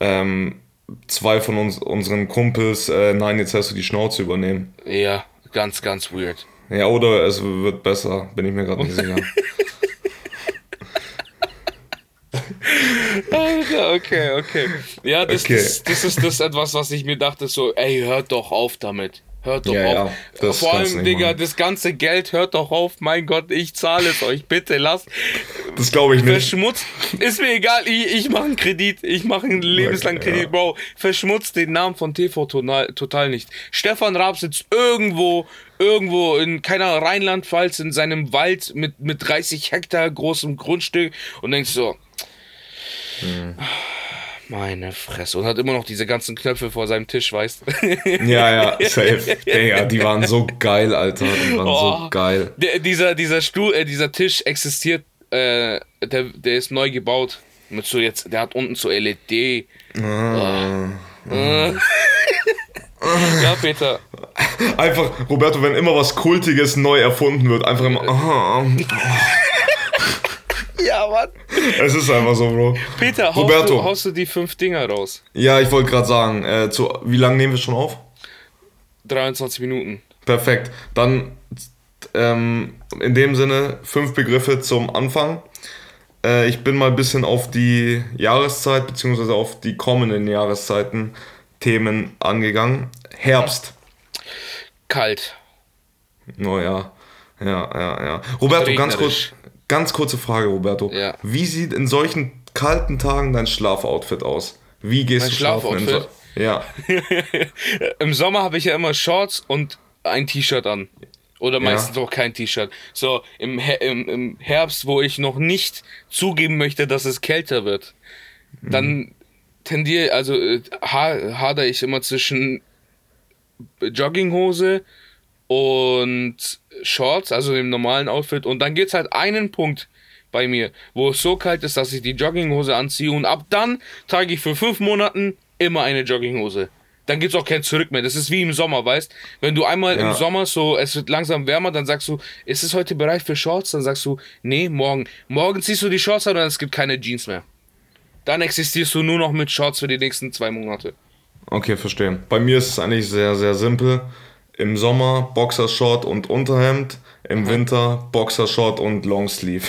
S1: ähm, zwei von uns, unseren Kumpels, äh, nein, jetzt hast du die Schnauze übernehmen.
S2: Ja, ganz, ganz weird.
S1: Ja, oder es wird besser, bin ich mir gerade nicht [LAUGHS] sicher.
S2: Alter, okay, okay. Ja, das,
S1: Okay.
S2: Das, das ist das etwas, was ich mir dachte, so, ey, hört doch auf damit. Hört doch
S1: Ja,
S2: auf.
S1: ja, das
S2: Vor allem, Digga,
S1: machen.
S2: das ganze Geld, hört doch auf. Mein Gott, ich zahle es euch. Bitte lasst.
S1: Das glaube ich nicht.
S2: Verschmutzt. Ist mir egal, ich, ich mache einen Kredit. Ich mache einen lebenslangen
S1: Okay,
S2: Kredit,
S1: ja.
S2: Bro. Verschmutzt den Namen von TV total, nicht. Stefan Raab sitzt irgendwo, irgendwo in keiner Rheinland-Pfalz in seinem Wald mit, mit 30 Hektar großem Grundstück und denkst so.
S1: Hm.
S2: Meine Fresse. Und hat immer noch diese ganzen Knöpfe vor seinem Tisch, weißt [LAUGHS]
S1: Ja, ja, safe. Digga, die waren so geil, Alter. Die waren
S2: Oh.
S1: so geil.
S2: Der, dieser, dieser Stuhl, äh, dieser Tisch existiert, äh, der, der ist neu gebaut. Mit so jetzt, der hat unten so LED.
S1: Ah.
S2: Äh. [LAUGHS] ja, Peter.
S1: Einfach, Roberto, wenn immer was Kultiges neu erfunden wird, einfach immer. [LAUGHS] ah, [LAUGHS]
S2: Ja, Mann.
S1: es ist einfach so, Bro.
S2: Peter, haust,
S1: Roberto.
S2: Du, haust du die fünf Dinger raus?
S1: Ja, ich wollte gerade sagen, äh, zu, wie lange nehmen wir schon auf?
S2: 23 Minuten.
S1: Perfekt. Dann ähm, in dem Sinne fünf Begriffe zum Anfang. Äh, ich bin mal ein bisschen auf die Jahreszeit beziehungsweise auf die kommenden Jahreszeiten Themen angegangen. Herbst.
S2: Kalt.
S1: Oh ja. Ja, ja, ja. Roberto, ganz kurz. Ganz kurze Frage, Roberto.
S2: Ja.
S1: Wie sieht in solchen kalten Tagen dein Schlafoutfit aus? Wie gehst
S2: Mein
S1: du schlafen? So- Ja. [LAUGHS]
S2: Im Sommer habe ich ja immer Shorts und ein T-Shirt an. Oder meistens auch kein T-Shirt. So, im, Her im, im Herbst, wo ich noch nicht zugeben möchte, dass es kälter wird, dann tendiere, also äh, ha hader ich immer zwischen Jogginghose und Shorts, also dem normalen Outfit. Und dann geht's halt einen Punkt bei mir, wo es so kalt ist, dass ich die Jogginghose anziehe. Und ab dann trage ich für fünf Monaten immer eine Jogginghose. Dann gibt's auch kein Zurück mehr. Das ist wie im Sommer, weißt? Wenn du einmal
S1: Ja.
S2: im Sommer so, es wird langsam wärmer, dann sagst du, ist es heute bereit für Shorts? Dann sagst du, nee, morgen. Morgen ziehst du die Shorts an und es gibt keine Jeans mehr. Dann existierst du nur noch mit Shorts für die nächsten zwei Monate.
S1: Okay, verstehe. Bei mir ist es eigentlich sehr, sehr simpel. Im Sommer Boxershort und Unterhemd, im Winter Boxershort und Longsleeve.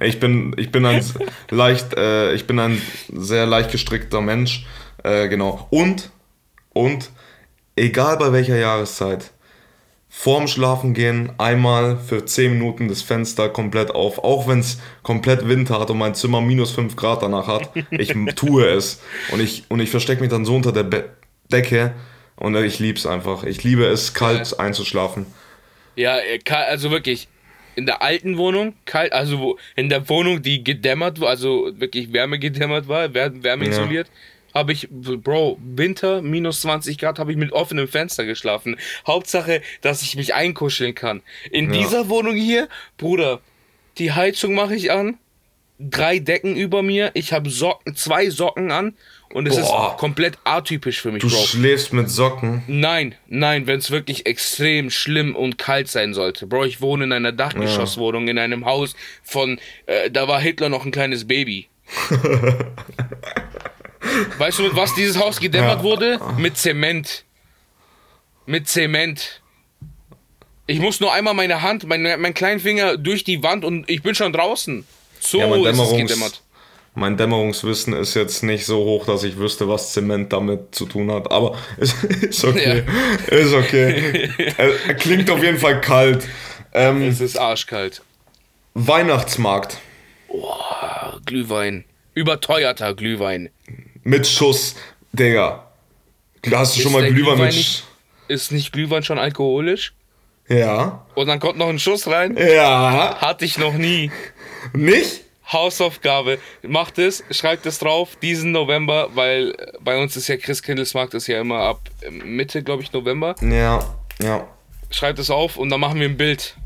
S1: ich bin, ich bin ein leicht, äh, ich bin ein sehr leicht gestrickter Mensch. Äh, genau. Und, und, egal bei welcher Jahreszeit, vorm Schlafengehen einmal für 10 Minuten das Fenster komplett auf, auch wenn es komplett Winter hat und mein Zimmer minus 5 Grad danach hat. Ich tue es und ich, und ich verstecke mich dann so unter der Be Decke und ich liebe es einfach. Ich liebe es, kalt einzuschlafen.
S2: Ja, äh, also wirklich. In der alten Wohnung, kalt, also wo, in der Wohnung, die gedämmert war, also wirklich wärmegedämmert war, wär- wärmeisoliert, habe ich, Bro, Winter, minus 20 Grad, habe ich mit offenem Fenster geschlafen. Hauptsache, dass ich mich einkuscheln kann. In
S1: Ja.
S2: dieser Wohnung hier, Bruder, die Heizung mache ich an, drei Decken über mir, ich habe Socken, zwei Socken an Und es
S1: Boah.
S2: ist komplett atypisch für mich,
S1: Du
S2: Bro.
S1: schläfst mit Socken.
S2: Nein, nein, wenn es wirklich extrem schlimm und kalt sein sollte. Bro, ich wohne in einer Dachgeschosswohnung, in einem Haus von, äh, da war Hitler noch ein kleines Baby. [LAUGHS] weißt du, mit was dieses Haus gedämmert wurde? Mit Zement. Mit Zement. Ich muss nur einmal meine Hand, mein, mein kleinen Finger durch die Wand und ich bin schon draußen. So
S1: Ja,
S2: ist es gedämmert.
S1: Mein Dämmerungswissen ist jetzt nicht so hoch, dass ich wüsste, was Zement damit zu tun hat. Aber [LAUGHS] ist, ist okay. Ist okay. [LAUGHS] äh, klingt auf jeden Fall kalt. Ähm,
S2: Es ist arschkalt.
S1: Weihnachtsmarkt
S2: Ah, Glühwein. Überteuerter Glühwein.
S1: mit Schuss, Digga. Hast du schon
S2: Ist
S1: mal
S2: der
S1: Glühwein mit
S2: nicht,
S1: Sch
S2: Ist nicht Glühwein schon alkoholisch?
S1: Ja.
S2: Und dann kommt noch ein Schuss rein?
S1: Ja.
S2: Hatte ich noch nie.
S1: Nicht?
S2: Hausaufgabe. Macht es, schreibt es drauf, diesen November, weil bei uns ist ja Christkindlesmarkt ist ja immer ab Mitte, glaube ich, November.
S1: Ja. Ja.
S2: Schreibt es auf und dann machen wir ein Bild.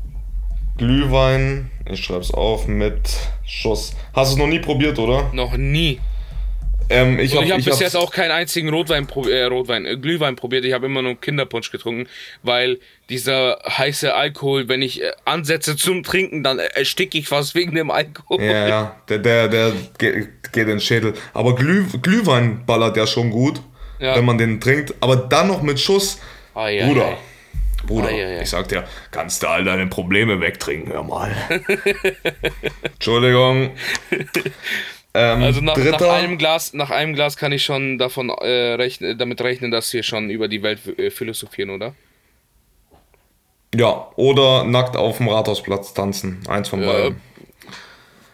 S1: Glühwein, ich schreib's auf, mit Schuss. Hast du es noch nie probiert, oder?
S2: Noch nie.
S1: Ähm, ich hab,
S2: habe
S1: ich
S2: bis jetzt auch keinen einzigen Rotwein, äh, Rotwein äh, Glühwein probiert. Ich habe immer nur Kinderpunsch getrunken, weil dieser heiße Alkohol, wenn ich äh, ansetze zum Trinken, dann äh, ersticke ich fast wegen dem Alkohol.
S1: Ja, ja, der, der, der ge- geht in den Schädel. Aber Glüh, Glühwein ballert ja schon gut,
S2: Ja.
S1: wenn man den trinkt. Aber dann noch mit Schuss.
S2: Ai, ai,
S1: Bruder,
S2: ai.
S1: Bruder,
S2: ei.
S1: ich sag dir, kannst du all deine Probleme wegtrinken, hör mal. [LAUGHS] Entschuldigung. [LAUGHS] Ähm,
S2: Also nach, nach einem Glas, nach einem Glas kann ich schon davon äh, rechnen, damit rechnen, dass wir schon über die Welt äh, philosophieren, oder?
S1: ja, oder nackt auf dem Rathausplatz tanzen. Eins von beiden.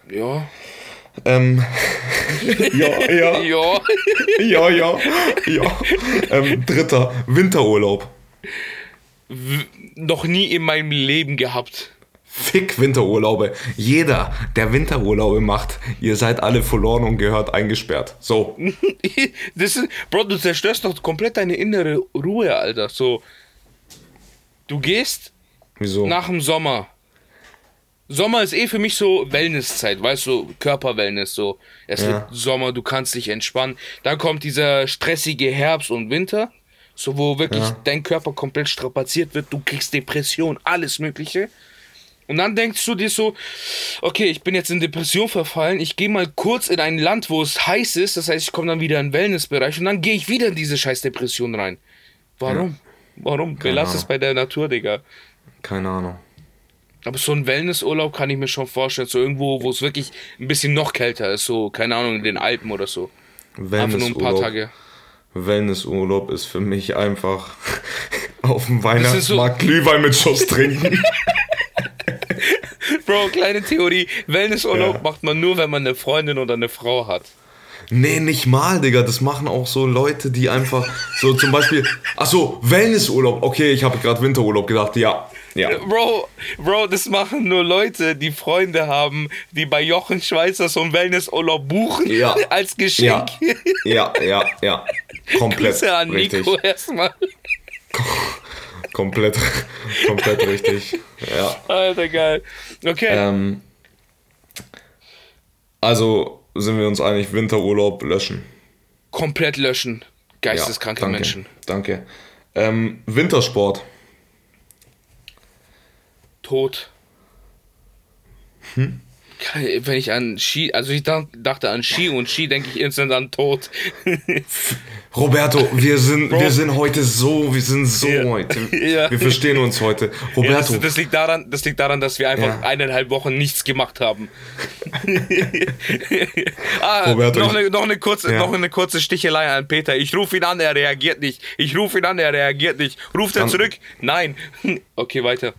S2: Ja.
S1: Ähm, [LAUGHS] ja, ja,
S2: Ja.
S1: ja, ja, ja. Ähm, dritter, Winterurlaub.
S2: W- Noch nie in meinem Leben gehabt.
S1: Fick Winterurlaube. Jeder, der Winterurlaube macht, ihr seid alle verloren und gehört eingesperrt. So. [LAUGHS]
S2: Das ist, Bro, du zerstörst doch komplett deine innere Ruhe, Alter. So. Du gehst
S1: Wieso?
S2: nach dem Sommer. Sommer ist eh für mich so Wellnesszeit, weißt du, Körperwellness so. Es
S1: Ja.
S2: wird Sommer, du kannst dich entspannen. Dann kommt dieser stressige Herbst und Winter, so wo wirklich
S1: Ja.
S2: dein Körper komplett strapaziert wird, du kriegst Depression, alles mögliche. Und dann denkst du dir so, okay, ich bin jetzt in Depression verfallen, ich gehe mal kurz in ein Land, wo es heiß ist, das heißt, ich komme dann wieder in den Wellnessbereich und dann gehe ich wieder in diese scheiß Depression rein. Warum? Warum? Belass es bei der Natur, Digga.
S1: Keine Ahnung.
S2: Aber so ein Wellnessurlaub kann ich mir schon vorstellen, so irgendwo, wo es wirklich ein bisschen noch kälter ist, so, keine Ahnung, in den Alpen oder so. Einfach nur ein paar
S1: Wellnessurlaub.
S2: Tage.
S1: Wellnessurlaub ist für mich einfach [LAUGHS] auf dem
S2: ist so-
S1: Weihnachtsmarkt Glühwein mit Schuss trinken. [LAUGHS] [LAUGHS]
S2: Bro, kleine Theorie, Wellnessurlaub
S1: Ja.
S2: macht man nur, wenn man eine Freundin oder eine Frau hat.
S1: nee, nicht mal, Digga. Das machen auch so Leute, die einfach so zum Beispiel. Achso, Wellnessurlaub. Okay, ich habe gerade Winterurlaub gedacht. Ja. Ja.
S2: Bro, Bro, das machen nur Leute, die Freunde haben, die bei Jochen Schweizer so einen Wellnessurlaub buchen
S1: Ja. [LAUGHS]
S2: als
S1: Ja.
S2: Geschenk.
S1: Ja, ja, ja. Komplett.
S2: Grüße an
S1: richtig.
S2: Nico erstmal. [LAUGHS]
S1: Komplett, [LAUGHS] komplett richtig. Ja.
S2: Alter, geil. Okay.
S1: Ähm, also sind wir uns einig, Winterurlaub löschen.
S2: Komplett löschen. Geisteskranke
S1: danke,
S2: Menschen.
S1: Danke. Ähm, Wintersport.
S2: Tot.
S1: Hm?
S2: Wenn ich an Ski, also ich dach- dachte an Ski und Ski denke ich instant an Tod. [LAUGHS]
S1: Roberto, wir sind, wir sind heute so, wir sind so
S2: Ja.
S1: heute. [LAUGHS]
S2: Ja.
S1: Wir verstehen uns heute.
S2: Ja,
S1: Roberto,
S2: das, das, liegt daran, das liegt daran, dass wir einfach
S1: Ja.
S2: eineinhalb Wochen nichts gemacht haben. [LAUGHS] ah,
S1: Roberto,
S2: noch, eine, noch, eine kurze,
S1: Ja.
S2: noch eine kurze Stichelei an Peter. Ich rufe ihn an, er reagiert nicht. Ich rufe ihn an, er reagiert nicht. Ruft er zurück? Nein. [LAUGHS] Okay, weiter.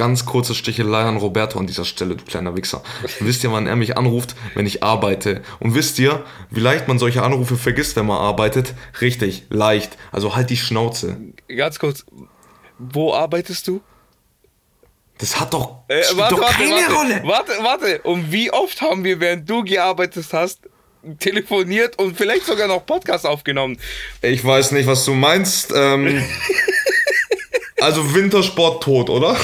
S1: Ganz kurze Stichelei an Roberto an dieser Stelle, du kleiner Wichser. wisst ihr, wann er mich anruft, wenn ich arbeite? Und wisst ihr, wie leicht man solche Anrufe vergisst, wenn man arbeitet? Richtig, leicht. Also halt die Schnauze.
S2: Ganz kurz. Wo arbeitest du?
S1: Das hat doch,
S2: Äh, warte,
S1: doch
S2: warte,
S1: keine
S2: warte,
S1: Rolle.
S2: warte, warte. Und wie oft haben wir, während du gearbeitet hast, telefoniert und vielleicht sogar noch Podcast aufgenommen?
S1: Ich weiß nicht, was du meinst. Ähm, [LAUGHS] also Wintersport tot, oder?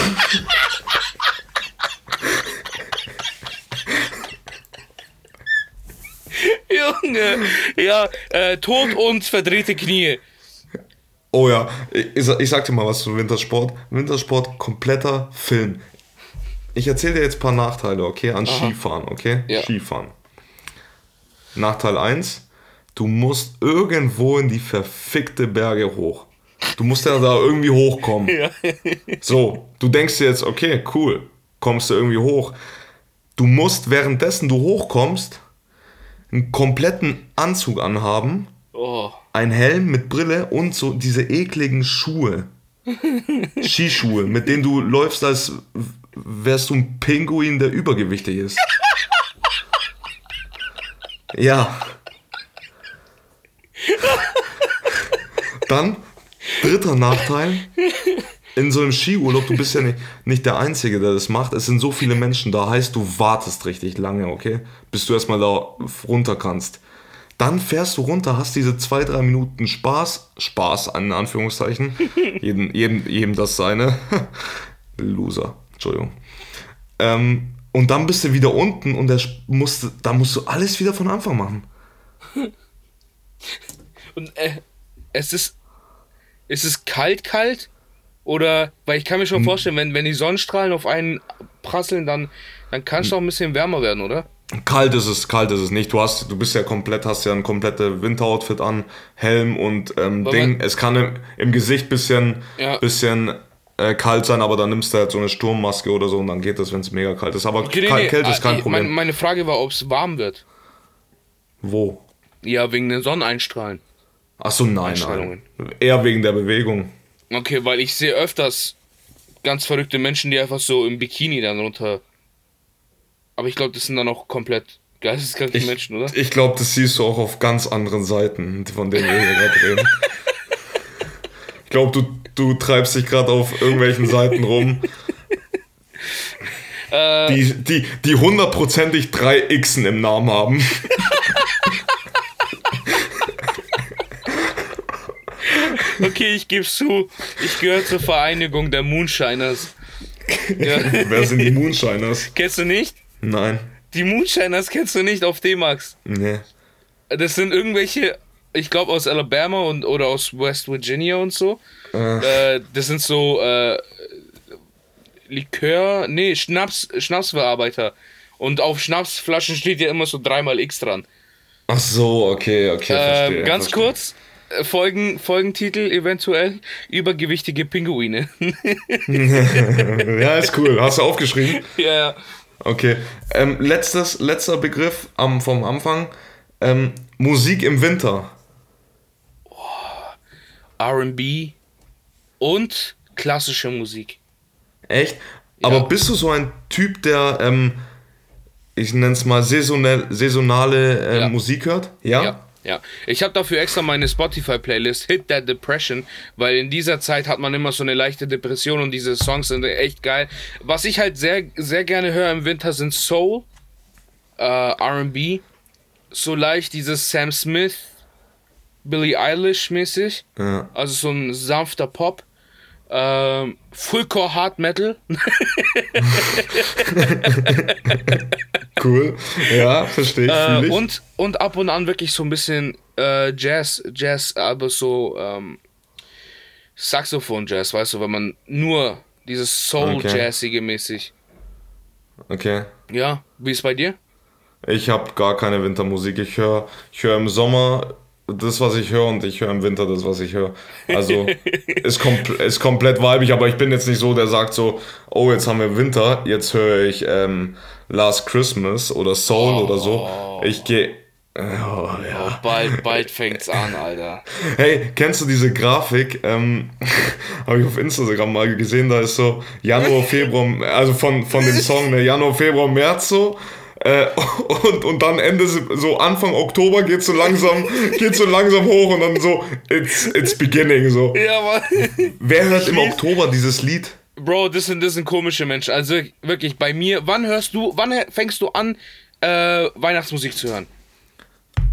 S2: Junge, ja, äh, Tod und verdrehte Knie.
S1: Oh ja, ich, ich sag dir mal was zum Wintersport. Wintersport, kompletter Film. Ich erzähle dir jetzt ein paar Nachteile, okay, an
S2: Aha.
S1: Skifahren, okay?
S2: Ja.
S1: Skifahren. Nachteil 1, du musst irgendwo in die verfickte Berge hoch. Du musst ja da irgendwie hochkommen. [LAUGHS]
S2: Ja.
S1: So, du denkst dir jetzt, okay, cool, kommst du irgendwie hoch. Du musst währenddessen du hochkommst, einen kompletten Anzug anhaben,
S2: Oh.
S1: ein Helm mit Brille und so diese ekligen Schuhe. [LAUGHS] Skischuhe, mit denen du läufst, als wärst du ein Pinguin, der übergewichtig ist. Ja. [LAUGHS] Dann, dritter Nachteil. In so einem Skiurlaub, du bist ja nicht, nicht der Einzige, der das macht. Es sind so viele Menschen da, heißt, du wartest richtig lange, okay? Bis du erstmal da runter kannst. Dann fährst du runter, hast diese zwei, drei Minuten Spaß, Spaß an Anführungszeichen, jedem, jedem, jedem das seine, [LAUGHS] Loser, Entschuldigung. Ähm, und dann bist du wieder unten und der musst, da musst du alles wieder von Anfang machen.
S2: Und äh, es ist. Ist es kalt, kalt? Oder, weil ich kann mir schon vorstellen, wenn, wenn die Sonnenstrahlen auf einen prasseln, dann, dann kann es doch ein bisschen wärmer werden, oder?
S1: Kalt ist es, kalt ist es nicht. Du hast, du bist ja komplett, hast ja ein komplettes Winteroutfit an, Helm und ähm, Ding. Es kann im, im Gesicht bisschen,
S2: Ja.
S1: bisschen äh, kalt sein, aber dann nimmst du halt so eine Sturmmaske oder so und dann geht das, wenn es mega kalt ist. Aber
S2: Okay, nee,
S1: kalt,
S2: nee,
S1: Kälte ist
S2: ah,
S1: kein Problem.
S2: Meine, meine Frage war, ob es warm wird.
S1: Wo?
S2: Ja, wegen den Sonneneinstrahlen.
S1: Achso, nein, nein. Eher wegen der Bewegung.
S2: Okay, weil ich sehe öfters ganz verrückte Menschen, die einfach so im Bikini dann runter. Aber ich glaube, das sind dann auch komplett geisteskranke
S1: Ich,
S2: Menschen, oder?
S1: ich glaube, das siehst du auch auf ganz anderen Seiten, von denen wir hier gerade [LAUGHS] reden. Ich glaube, du, du treibst dich gerade auf irgendwelchen Seiten rum,
S2: Äh,
S1: die, die, die hundertprozentig drei Xen im Namen haben. [LAUGHS]
S2: okay, ich gebe zu, ich gehöre zur Vereinigung der Moonshiners. Ja. [LAUGHS]
S1: Wer sind die Moonshiners?
S2: Kennst du nicht?
S1: Nein.
S2: Die Moonshiners kennst du nicht auf D-Max.
S1: Nee.
S2: Das sind irgendwelche, ich glaube aus Alabama und oder aus West Virginia und so. Äh, das sind so äh, Likör, nee, Schnaps, Schnapsverarbeiter. Und auf Schnapsflaschen steht ja immer so dreimal X dran.
S1: Ach so, okay, okay, verstehe.
S2: Ähm, ganz
S1: verstehe.
S2: kurz, Folgen, Folgentitel eventuell, übergewichtige Pinguine. [LAUGHS]
S1: Ja, ist cool. Hast du aufgeschrieben? [LAUGHS]
S2: ja, ja.
S1: Okay. Ähm, letztes, letzter Begriff am, vom Anfang. Ähm, Musik im Winter.
S2: RB und klassische Musik.
S1: Echt? Aber
S2: Ja.
S1: bist du so ein Typ, der, ähm, ich nenne es mal, saisonell, saisonale äh,
S2: Ja.
S1: Musik hört? Ja?
S2: Ja, ja. Ich habe dafür extra meine Spotify-Playlist Hit That Depression, weil in dieser Zeit hat man immer so eine leichte Depression und diese Songs sind echt geil. Was ich halt sehr, sehr gerne höre im Winter sind Soul, äh, RB, so leicht dieses Sam Smith, Billie Eilish mäßig,
S1: Ja.
S2: also so ein sanfter Pop. Ähm, Fullcore Hard Metal. [LAUGHS]
S1: Cool. Ja, verstehe ich.
S2: Äh, und, und ab und an wirklich so ein bisschen äh, Jazz, Jazz, aber so ähm, Saxophon-Jazz, weißt du, wenn man nur dieses Soul-Jazzige mäßig.
S1: Okay.
S2: Ja, wie ist bei dir?
S1: Ich habe gar keine Wintermusik. Ich höre ich hör im Sommer das, was ich höre, und ich höre im Winter das, was ich höre. Also ist, kompl ist komplett weibig, aber ich bin jetzt nicht so, der sagt so, oh, jetzt haben wir Winter, jetzt höre ich ähm, Last Christmas oder Soul oder so. Ich gehe. Oh, ja.
S2: Bald, bald fängt's an, Alter.
S1: Hey, kennst du diese Grafik? Ähm, [LAUGHS] Habe ich auf Instagram mal gesehen, da ist so Januar, Februar, also von, von dem Song, ne, Januar, Februar, März so. Äh, und, und dann Ende, so Anfang Oktober geht so langsam, geht so langsam hoch und dann so, it's, it's beginning so.
S2: Ja, Mann.
S1: Wer hört im Oktober dieses Lied?
S2: Bro, das sind, das sind komische Menschen. Also wirklich, bei mir, wann hörst du, wann fängst du an, äh, Weihnachtsmusik zu hören?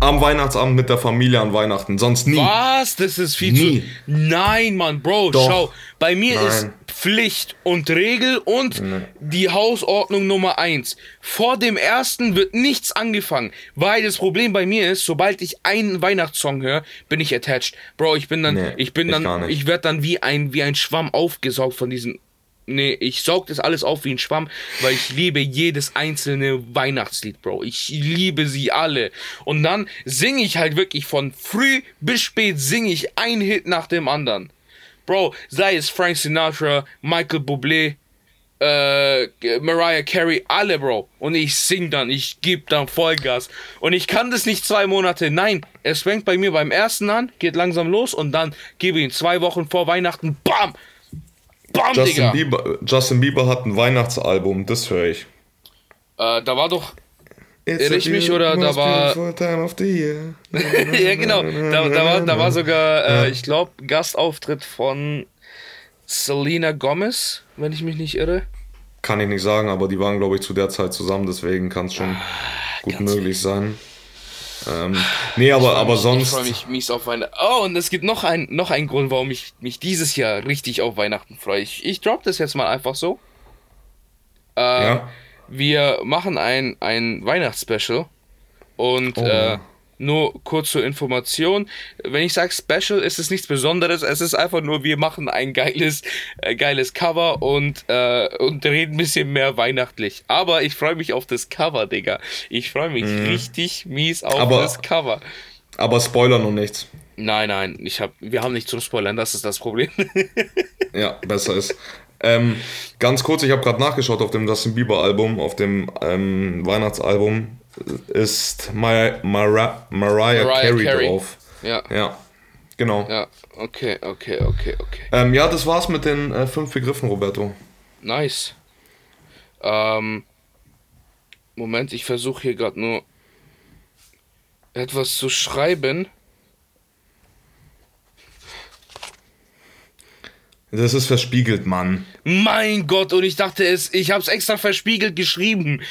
S1: Am Weihnachtsabend mit der Familie an Weihnachten, sonst nie.
S2: Was? Das ist viel
S1: Nie.
S2: zu. Nein, Mann, Bro,
S1: Doch.
S2: schau. Bei mir ist
S1: Nein.
S2: Pflicht und Regel und die Hausordnung Nummer eins. Vor dem ersten wird nichts angefangen, weil das Problem bei mir ist, sobald ich einen Weihnachtssong höre, bin ich attached. Bro, ich bin dann,
S1: Nee,
S2: ich bin
S1: ich
S2: dann,
S1: nicht.
S2: ich werde dann wie ein, wie ein Schwamm aufgesaugt von diesen. Nee, ich saug das alles auf wie ein Schwamm, weil ich liebe jedes einzelne Weihnachtslied, Bro. Ich liebe sie alle. Und dann singe ich halt wirklich von früh bis spät singe ich ein Hit nach dem anderen. Bro, sei es Frank Sinatra, Michael Bublé, äh, Mariah Carey, alle, Bro. Und ich sing dann, ich geb dann Vollgas. Und ich kann das nicht zwei Monate. Nein, es fängt bei mir beim ersten an, geht langsam los und dann gebe ich ihn zwei Wochen vor Weihnachten, bam! Bam,
S1: Justin
S2: Digga!
S1: Bieber, Justin Bieber hat ein Weihnachtsalbum, das höre ich.
S2: Äh, da war doch.
S1: A
S2: ich mich oder da war- [LAUGHS] ja, genau. [LAUGHS] Da, da, war, da war sogar, äh, ich glaube, Gastauftritt von Selena Gomez, wenn ich mich nicht irre.
S1: Kann ich nicht sagen, aber die waren, glaube ich, zu der Zeit zusammen, deswegen kann es schon gut
S2: Ah, ganz
S1: möglich sein. Ähm, nee, aber, aber
S2: Ich
S1: sonst.
S2: freue mich mies auf Weihnachten. Oh, und es gibt noch, ein, noch einen Grund, warum ich mich dieses Jahr richtig auf Weihnachten freue. Ich, ich drop das jetzt mal einfach so. Ähm,
S1: Ja.
S2: Wir machen ein, ein Weihnachtsspecial. Und
S1: Oh.
S2: äh, nur kurz zur Information. Wenn ich sage Special, ist es nichts Besonderes. Es ist einfach nur, wir machen ein geiles, äh, geiles Cover und, äh, und reden ein bisschen mehr weihnachtlich. Aber ich freue mich auf das Cover, Digga. Ich freue mich richtig mies auf
S1: Mhm. Aber-
S2: das Cover.
S1: Aber Spoiler noch nichts.
S2: Nein, nein, ich hab, wir haben nicht zum Spoilern, das ist das Problem. [LAUGHS]
S1: Ja, besser ist. Ähm, ganz kurz, ich habe gerade nachgeschaut auf dem Justin Bieber Album, auf dem ähm, Weihnachtsalbum ist Mar Mara Mariah,
S2: Mariah
S1: Carey,
S2: Carey.
S1: drauf.
S2: ja,
S1: Ja, genau. Ja,
S2: ja, okay, okay, okay, okay.
S1: ähm, ja das war's mit den äh, fünf Begriffen, Roberto.
S2: Nice. Ähm, Moment, ich versuche hier gerade nur etwas zu schreiben.
S1: Das ist verspiegelt, Mann.
S2: Mein Gott, und ich dachte es, ich habe es extra verspiegelt geschrieben.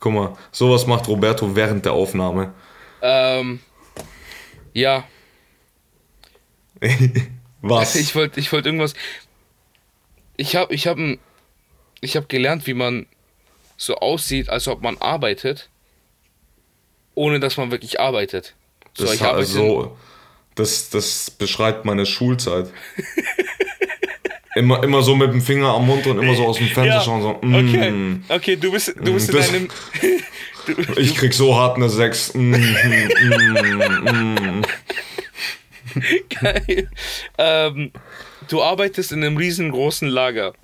S1: Guck mal, sowas macht Roberto während der Aufnahme.
S2: Ähm, ja, [LAUGHS]
S1: Was?
S2: ich wollte ich wollt irgendwas. Ich habe ich hab, ich hab gelernt, wie man so aussieht, als ob man arbeitet, ohne dass man wirklich arbeitet. So,
S1: das,
S2: ich arbeite
S1: so, das, das beschreibt meine Schulzeit. [LAUGHS] immer, immer so mit dem Finger am Mund und immer so aus dem Fenster
S2: Ja,
S1: schauen, so,
S2: okay,
S1: mm,
S2: okay, du bist, du bist in
S1: Das-
S2: einem. Du, [LAUGHS]
S1: ich krieg so hart eine 6. Mm, mm, mm. [LAUGHS]
S2: geil. ähm, du arbeitest in einem riesengroßen Lager.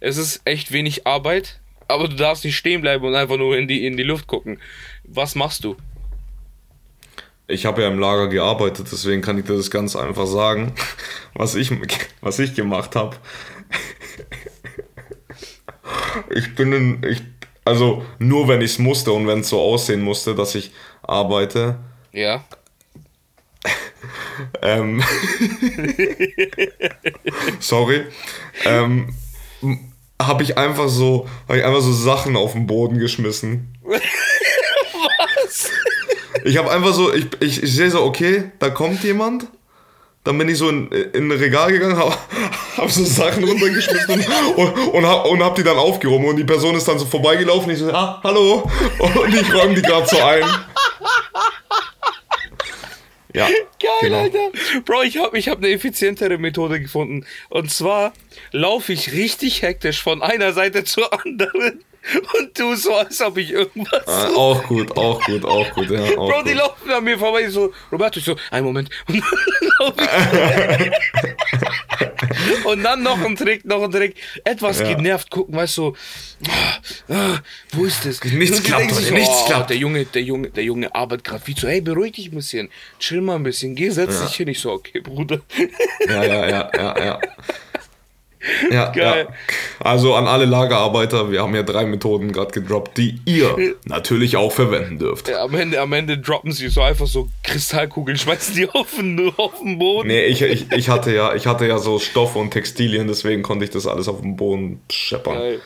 S2: Es ist echt wenig Arbeit, aber du darfst nicht stehen bleiben und einfach nur in die, in die Luft gucken. Was machst du?
S1: Ich habe ja im Lager gearbeitet, deswegen kann ich dir das ganz einfach sagen, [LAUGHS] was ich, was ich gemacht habe. [LAUGHS] Ich bin in, ich, also nur wenn ich es musste und wenn es so aussehen musste, dass ich arbeite,
S2: Ja. [LAUGHS]
S1: ähm, sorry, ähm, habe ich einfach so, habe ich einfach so Sachen auf den Boden geschmissen.
S2: Was?
S1: Ich habe einfach so, ich, ich, ich sehe so, okay, da kommt jemand. Dann bin ich so in, in ein Regal gegangen, [LAUGHS] habe hab so Sachen runtergeschmissen [LAUGHS] und, und, hab, und hab die dann aufgehoben. Und die Person ist dann so vorbeigelaufen. Ich so, ah, hallo. [LAUGHS] Und ich räume die gerade so ein. Ja,
S2: Geil,
S1: genau.
S2: Alter. Bro, ich habe ich hab eine effizientere Methode gefunden. Und zwar laufe ich richtig hektisch von einer Seite zur anderen und tu so, als ob ich irgendwas.
S1: Ah, auch gut, auch gut, auch gut. Ja, auch
S2: Bro, die
S1: gut.
S2: laufen an mir vorbei. So, Roberto, ich so, einen Moment. [LAUGHS] Und dann, [LAUGHS] und dann noch ein Trick, noch ein Trick. Etwas
S1: Ja.
S2: genervt gucken, weißt du, so, ah, wo ist das?
S1: Nichts klappt
S2: sich
S1: heute, nichts
S2: oh,
S1: klappt.
S2: Der Junge, der Junge, der Junge arbeitet gerade viel zu. Hey, beruhig dich ein bisschen. Chill mal ein bisschen. Geh, setz dich hin. Ich so, okay, Bruder.
S1: Ja, ja, ja, ja, ja. Ja,
S2: Geil.
S1: ja. Also an alle Lagerarbeiter, wir haben ja drei Methoden gerade gedroppt, die ihr natürlich auch verwenden dürft.
S2: Ja, am, Ende, am Ende droppen sie so einfach so Kristallkugeln, schmeißen die [LAUGHS] auf den, auf den Boden.
S1: Nee, ich, ich, ich, hatte ja, ich hatte ja so Stoffe und Textilien, deswegen konnte ich das alles auf den Boden scheppern.
S2: Geil.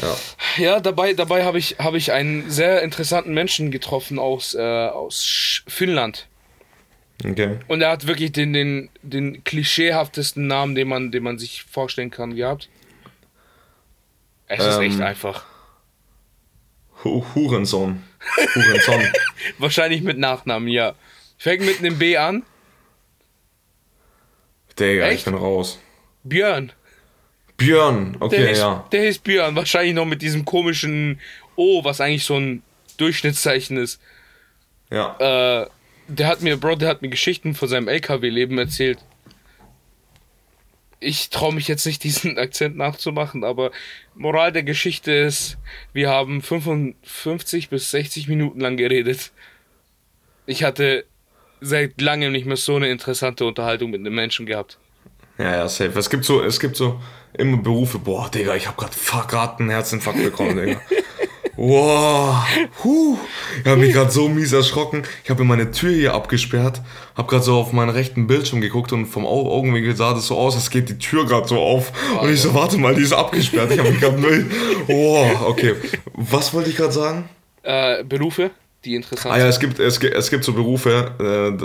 S1: Ja.
S2: Ja, dabei, dabei habe ich, hab ich einen sehr interessanten Menschen getroffen aus, äh, aus Finnland.
S1: Okay.
S2: Und er hat wirklich den, den, den klischeehaftesten Namen, den man, den man sich vorstellen kann, gehabt. Es ist
S1: Ähm.
S2: echt einfach.
S1: Hu Hurensohn. Hurensohn. [LAUGHS]
S2: Wahrscheinlich mit Nachnamen, ja. Fängt mit einem B an.
S1: Digga, ich bin raus.
S2: Björn.
S1: Björn,
S2: Der,
S1: okay,
S2: ist,
S1: ja.
S2: der ist Björn. Wahrscheinlich noch mit diesem komischen O, was eigentlich so ein Durchschnittszeichen ist.
S1: Ja.
S2: Äh, der hat mir, Bro, der hat mir Geschichten von seinem LKW-Leben erzählt. Ich traue mich jetzt nicht, diesen [LAUGHS] Akzent nachzumachen, aber Moral der Geschichte ist, wir haben 55 bis 60 Minuten lang geredet. Ich hatte seit langem nicht mehr so eine interessante Unterhaltung mit einem Menschen gehabt.
S1: Ja, ja, safe. Es gibt so, es gibt so immer Berufe, boah, Digga, ich hab grad gerade einen Herzinfarkt bekommen, Digga. [LAUGHS] Wow, huh. Ich habe mich gerade so mies erschrocken. Ich habe meine Tür hier abgesperrt, habe gerade so auf meinen rechten Bildschirm geguckt und vom Au- Augenwinkel sah das so aus, als geht die Tür gerade so auf. Und ich so, warte mal, die ist abgesperrt. Ich habe mich gerade null. Wow, okay. Was wollte ich gerade sagen?
S2: Äh, Berufe, die interessant
S1: Ah ja, es gibt, es gibt, es gibt so Berufe,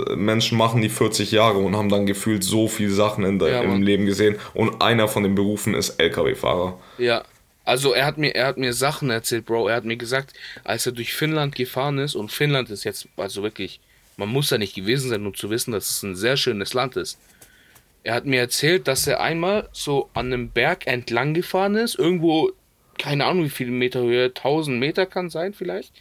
S1: äh, Menschen machen die 40 Jahre und haben dann gefühlt so viele Sachen in der,
S2: Ja,
S1: im. Leben gesehen. Und einer von den Berufen ist LKW-Fahrer.
S2: Ja. Also er hat mir, er hat mir Sachen erzählt, Bro. Er hat mir gesagt, als er durch Finnland gefahren ist, und Finnland ist jetzt, also wirklich, man muss da nicht gewesen sein, um zu wissen, dass es ein sehr schönes Land ist. Er hat mir erzählt, dass er einmal so an einem Berg entlang gefahren ist, irgendwo, keine Ahnung wie viele Meter Höhe, 1000 Meter kann sein vielleicht.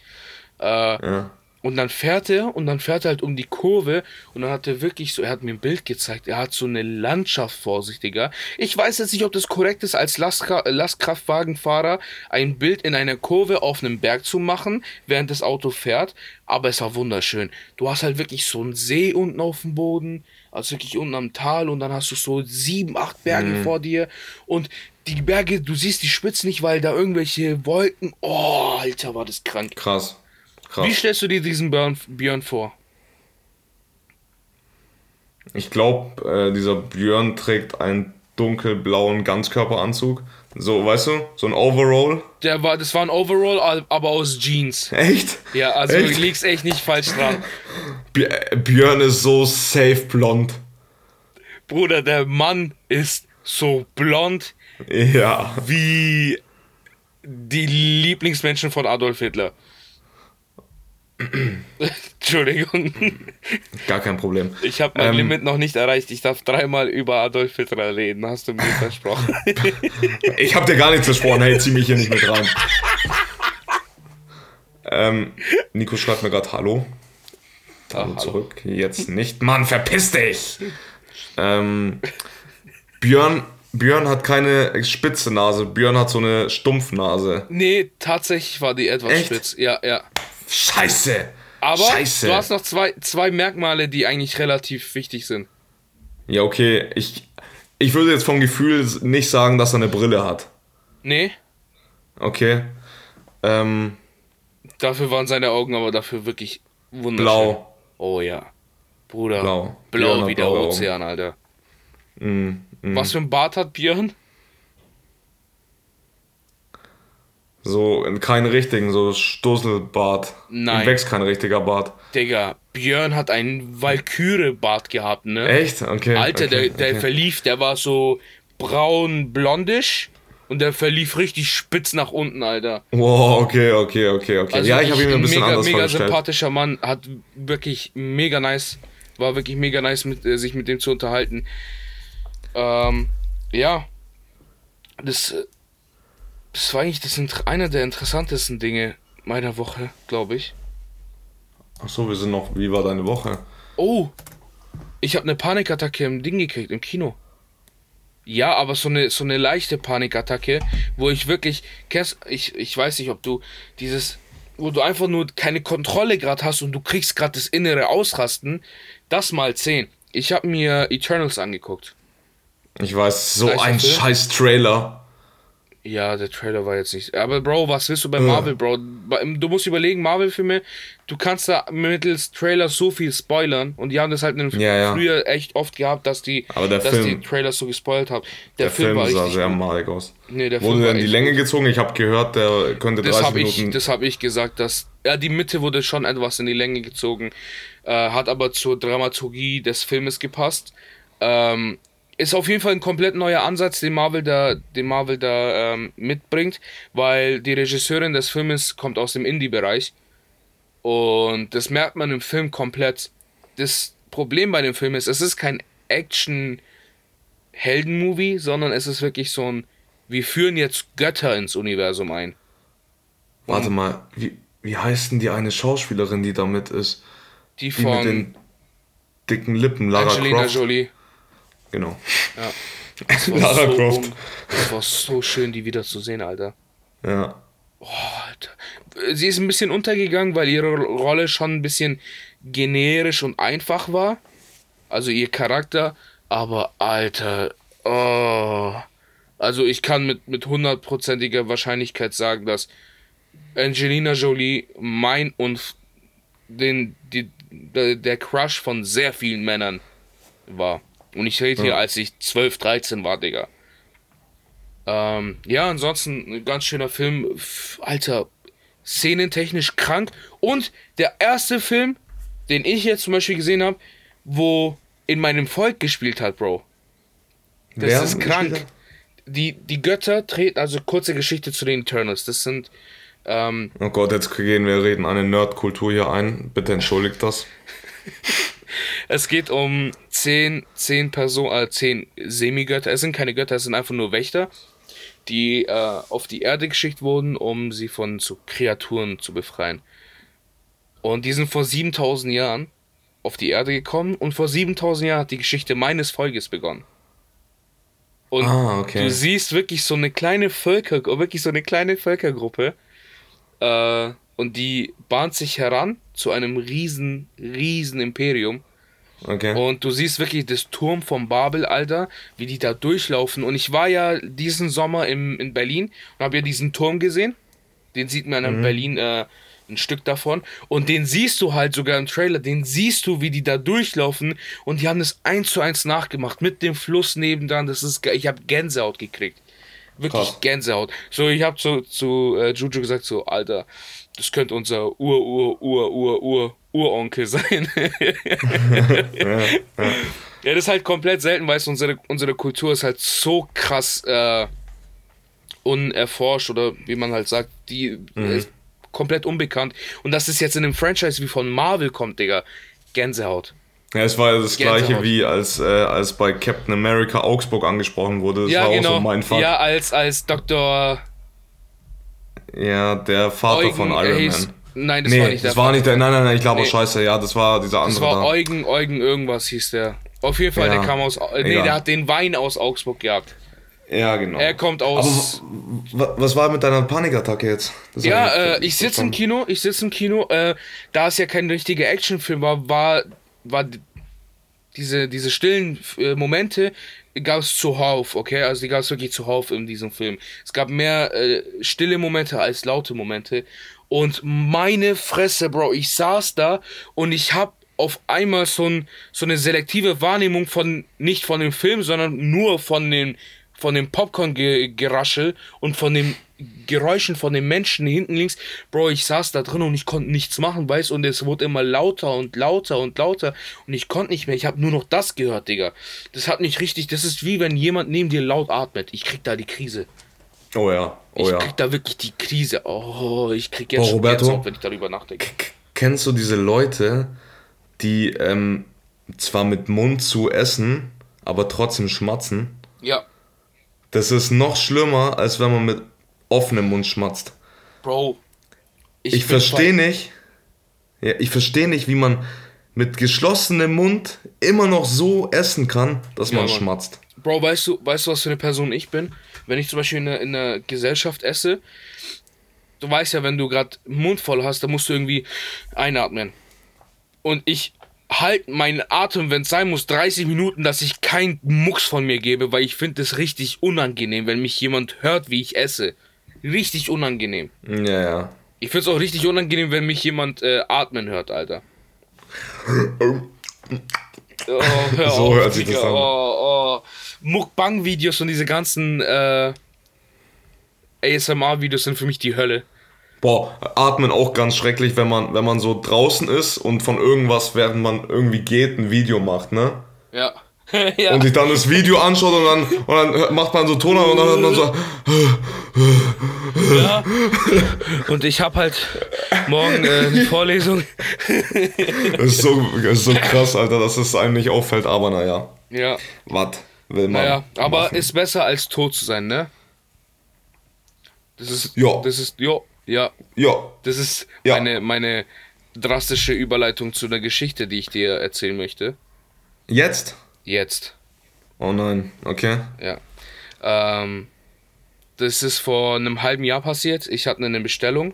S2: Äh,
S1: Ja.
S2: Und dann fährt er und dann fährt er halt um die Kurve und dann hat er wirklich so, er hat mir ein Bild gezeigt, er hat so eine Landschaft vor sich, Digga. Ich weiß jetzt nicht, ob das korrekt ist, als Lastkra Lastkraftwagenfahrer ein Bild in einer Kurve auf einem Berg zu machen, während das Auto fährt, aber es war wunderschön. Du hast halt wirklich so einen See unten auf dem Boden, also wirklich unten am Tal und dann hast du so sieben, acht Berge vor dir und die Berge, du siehst die Spitzen nicht, weil da irgendwelche Wolken, oh, Alter, war das krank.
S1: Krass. Krass.
S2: Wie stellst du dir diesen Björn, Björn vor?
S1: Ich glaube, äh, dieser Björn trägt einen dunkelblauen Ganzkörperanzug. So, weißt du, so ein Overall.
S2: Der war, das war ein Overall, al- aber aus Jeans.
S1: Echt?
S2: Ja, also
S1: Echt?
S2: du liegst echt nicht falsch dran.
S1: Bj- Björn ist so safe blond.
S2: Bruder, der Mann ist so blond
S1: Ja.
S2: wie die Lieblingsmenschen von Adolf Hitler. [LAUGHS] Entschuldigung.
S1: Gar kein Problem.
S2: Ich habe mein
S1: Ähm,
S2: Limit noch nicht erreicht. Ich darf dreimal über Adolf Hitler reden. Hast du mir versprochen? [LAUGHS]
S1: Ich hab dir gar nichts versprochen, hey, zieh mich hier nicht mit rein. ähm, Nico schreibt mir gerade Hallo. Hallo
S2: hallo.
S1: zurück. Jetzt nicht. Mann, verpiss dich! Ähm, Björn, Björn hat keine spitze Nase. Björn hat so eine Stumpfnase.
S2: nee, tatsächlich war die etwas
S1: Echt?
S2: spitz. Ja, ja.
S1: Scheiße!
S2: Aber
S1: Scheiße!
S2: du hast noch zwei, zwei Merkmale, die eigentlich relativ wichtig sind.
S1: Ja, okay. Ich, ich würde jetzt vom Gefühl nicht sagen, dass er eine Brille hat.
S2: Nee,
S1: Okay. Ähm,
S2: Dafür waren seine Augen aber dafür wirklich wunderschön.
S1: blau.
S2: Oh ja. Bruder.
S1: Blau.
S2: Blau
S1: Björn
S2: wie der
S1: blaue Augen.
S2: Ozean, Alter.
S1: Mm, mm.
S2: Was für ein Bart hat Björn?
S1: So, keinen richtigen, so Stoßelbart.
S2: Nein.
S1: Ihm wächst kein richtiger Bart.
S2: Digga, Björn hat einen Valkyrie-Bart gehabt, ne?
S1: Echt? Okay.
S2: Alter,
S1: okay,
S2: der, der
S1: okay.
S2: verlief, der war so braun-blondisch und der verlief richtig spitz nach unten, Alter.
S1: Wow, okay, okay, okay, okay.
S2: Also
S1: ja, ich habe ihn ein bisschen
S2: mega,
S1: anders
S2: mega
S1: vorgestellt.
S2: sympathischer Mann, hat wirklich mega nice, war wirklich mega nice, mit, äh, sich mit dem zu unterhalten. Ähm, ja, das, äh, das war eigentlich das, einer der interessantesten Dinge meiner Woche, glaube ich.
S1: Ach so, wir sind noch. Wie war deine Woche?
S2: Oh, ich habe eine Panikattacke im Ding gekriegt, im Kino. Ja, aber so eine, so eine leichte Panikattacke, wo ich wirklich, kennst, ich, ich weiß nicht, ob du dieses, wo du einfach nur keine Kontrolle gerade hast und du kriegst gerade das innere Ausrasten, das mal 10. Ich habe mir Eternals angeguckt.
S1: Ich weiß, so
S2: Gleicher
S1: ein scheiß Trailer.
S2: Ja, der Trailer war jetzt nicht. Aber Bro, was willst du bei Marvel, Bro? Du musst überlegen, Marvel-Filme, du kannst da mittels Trailer so viel spoilern und die haben das halt in
S1: Ja, ja.
S2: früher echt oft gehabt, dass die, dass
S1: Film-
S2: die Trailers so gespoilt haben. Der,
S1: Der
S2: Film,
S1: Film
S2: war
S1: sah sehr malig aus.
S2: Nee, der
S1: Wurde in die Länge gezogen. Ich habe gehört, der könnte
S2: Das
S1: 30
S2: habe ich,
S1: Minuten.
S2: das hab ich gesagt, dass ja, die Mitte wurde schon etwas in die Länge gezogen, äh, hat aber zur Dramaturgie des Filmes gepasst. Ähm, ist auf jeden Fall ein komplett neuer Ansatz, den Marvel da, den Marvel da ähm, mitbringt, weil die Regisseurin des Filmes kommt aus dem Indie-Bereich und das merkt man im Film komplett. Das Problem bei dem Film ist, es ist kein Action-Helden-Movie, sondern es ist wirklich so ein, wir führen jetzt Götter ins Universum ein.
S1: Warte mal, wie, wie heißt denn die eine Schauspielerin, die da mit ist?
S2: Die
S1: Die mit
S2: von
S1: den dicken Lippen, Lara
S2: Angelina
S1: Croft.
S2: Jolie.
S1: Genau.
S2: Ja. [LAUGHS] Das war,
S1: Lara
S2: so
S1: Croft.
S2: das war so schön, die wieder zu sehen, Alter.
S1: Ja.
S2: Alter. Sie ist ein bisschen untergegangen, weil ihre Rolle schon ein bisschen generisch und einfach war. Also ihr Charakter. Aber, Alter. Oh. Also ich kann mit, mit hundertprozentiger Wahrscheinlichkeit sagen, dass Angelina Jolie mein und den, die, der Crush von sehr vielen Männern war. Und ich rede hier,
S1: Ja.
S2: als ich 12, 13 war, Digga. Ähm, ja, ansonsten ein ganz schöner Film. Alter, szenentechnisch krank. Und der erste Film, den ich jetzt zum Beispiel gesehen habe, wo in meinem Volk gespielt hat, Bro. Das
S1: Wer
S2: ist krank. Die, die Götter treten, also kurze Geschichte zu den Eternals. Das sind, ähm,
S1: Oh Gott, jetzt gehen wir reden eine Nerdkultur hier ein. Bitte entschuldigt das. [LAUGHS]
S2: es geht um zehn, zehn Personen, äh, zehn Semigötter. Es sind keine Götter, es sind einfach nur Wächter, die äh, auf die Erde geschickt wurden, um sie von so Kreaturen zu befreien. Und die sind vor 7000 Jahren auf die Erde gekommen und vor 7000 Jahren hat die Geschichte meines Volkes begonnen. Und
S1: Ah, okay.
S2: du siehst wirklich so eine kleine Völker, wirklich so eine kleine Völkergruppe, äh, und die bahnt sich heran zu einem riesen, riesen Imperium.
S1: Okay.
S2: Und du siehst wirklich das Turm vom Babel, Alter, wie die da durchlaufen. Und ich war ja diesen Sommer im, in Berlin und habe ja diesen Turm gesehen. Den sieht man in Berlin äh, ein Stück davon. Und den siehst du halt sogar im Trailer. Den siehst du, wie die da durchlaufen. Und die haben das eins zu eins nachgemacht. Mit dem Fluss nebendran. Das ist Ich habe Gänsehaut gekriegt. Wirklich
S1: Krass.
S2: Gänsehaut. So, ich habe zu, zu äh, Juju gesagt, so, Alter, das könnte unser Ur, Ur, Ur, Ur, Ur, Uronkel sein.
S1: ja, ja.
S2: Ja, das ist halt komplett selten, weil es unsere, unsere Kultur ist halt so krass äh, unerforscht oder wie man halt sagt, die ist komplett unbekannt. Und dass es jetzt in einem Franchise wie von Marvel kommt, Digga, Gänsehaut.
S1: Ja, es war ja das
S2: Gänsehaut.
S1: gleiche wie als, äh, als bei Captain America Augsburg angesprochen wurde. Das
S2: ja,
S1: war
S2: genau.
S1: auch so mein Fall.
S2: ja,
S1: Ja,
S2: als, als Dr.
S1: der Vater
S2: Eugen,
S1: von Iron
S2: hieß-
S1: Man.
S2: Nein, das
S1: nee,
S2: war nicht der
S1: das war nicht der. Nein, nein, nein, ich glaube
S2: Nee.
S1: scheiße. Ja, das war dieser
S2: Das
S1: andere
S2: war
S1: da.
S2: Eugen, Eugen irgendwas hieß der. Auf jeden Fall,
S1: Ja.
S2: der kam aus. Äh, nee,
S1: Egal.
S2: der hat den Wein aus Augsburg gehabt.
S1: Ja, genau.
S2: Er kommt aus.
S1: Aber wa- was war mit deiner Panikattacke jetzt? Das
S2: Ja,
S1: nicht
S2: äh, ich sitze im. Kino, ich sitze im Kino, äh, da es ja kein richtiger Actionfilm war, war, war diese, diese stillen äh, Momente gab es zuhauf, okay? Also die gab es wirklich zuhauf in diesem Film. Es gab mehr äh, stille Momente als laute Momente. Und meine Fresse, Bro, ich saß da und ich hab auf einmal so, ein, so eine selektive Wahrnehmung von, nicht von dem Film, sondern nur von dem, von dem Popcorn-Geraschel und von den Geräuschen von den Menschen hinten links. Bro, ich saß da drin und ich konnte nichts machen, weißt und es wurde immer lauter und lauter und lauter und ich konnte nicht mehr. Ich habe nur noch das gehört, Digga. Das hat mich richtig, das ist wie wenn jemand neben dir laut atmet. Ich krieg da die Krise.
S1: Oh ja, oh
S2: Ich
S1: ja.
S2: krieg da wirklich die Krise. Oh, ich krieg jetzt
S1: Oh,
S2: schon
S1: Roberto?
S2: Wenn ich darüber nachdenke.
S1: Kennst du diese Leute, die ähm, zwar mit Mund zu essen, aber trotzdem schmatzen?
S2: Ja,
S1: Das ist noch schlimmer, als wenn man mit offenem Mund schmatzt.
S2: Bro.
S1: Ich
S2: bin
S1: verstehe nicht, ja, ich verstehe nicht, wie man mit geschlossenem Mund immer noch so essen kann, dass
S2: Ja,
S1: man
S2: Mann.
S1: schmatzt.
S2: Bro, weißt du, weißt du, was für eine Person ich bin? Wenn ich zum Beispiel in einer, in einer Gesellschaft esse, du weißt ja, wenn du gerade Mund voll hast, dann musst du irgendwie einatmen. Und ich halt meinen Atem, wenn es sein muss, 30 Minuten, dass ich keinen Mucks von mir gebe, weil ich finde es richtig unangenehm, wenn mich jemand hört, wie ich esse. Richtig unangenehm.
S1: Ja, ja.
S2: Ich finde es auch richtig unangenehm, wenn mich jemand äh, atmen hört, Alter. [LAUGHS] Oh, hör
S1: So
S2: auf,
S1: hört sich das an.
S2: Oh, oh. Mukbang-Videos und diese ganzen äh, ASMR-Videos sind für mich die Hölle.
S1: Boah, atmen auch ganz schrecklich, wenn man, wenn man so draußen ist und von irgendwas, während man irgendwie geht, ein Video macht, ne?
S2: Ja. [LAUGHS] ja.
S1: Und sich dann das Video anschaut und dann, und dann macht man so Ton an und dann hört man so,
S2: ja. Und ich habe halt morgen äh, eine Vorlesung. [LAUGHS]
S1: das ist so, das ist so krass, Alter, dass es einem nicht auffällt, aber naja,
S2: Ja.
S1: was will man?
S2: Naja, aber
S1: machen?
S2: ist besser als tot zu sein, ne? Das ist.
S1: Ja.
S2: Das ist. Jo, ja.
S1: Ja,
S2: Das ist
S1: Ja.
S2: meine, meine drastische Überleitung zu einer Geschichte, die ich dir erzählen möchte.
S1: jetzt?
S2: Jetzt.
S1: Oh nein, okay.
S2: Ja. Ähm, das ist vor einem halben Jahr passiert. Ich hatte eine Bestellung.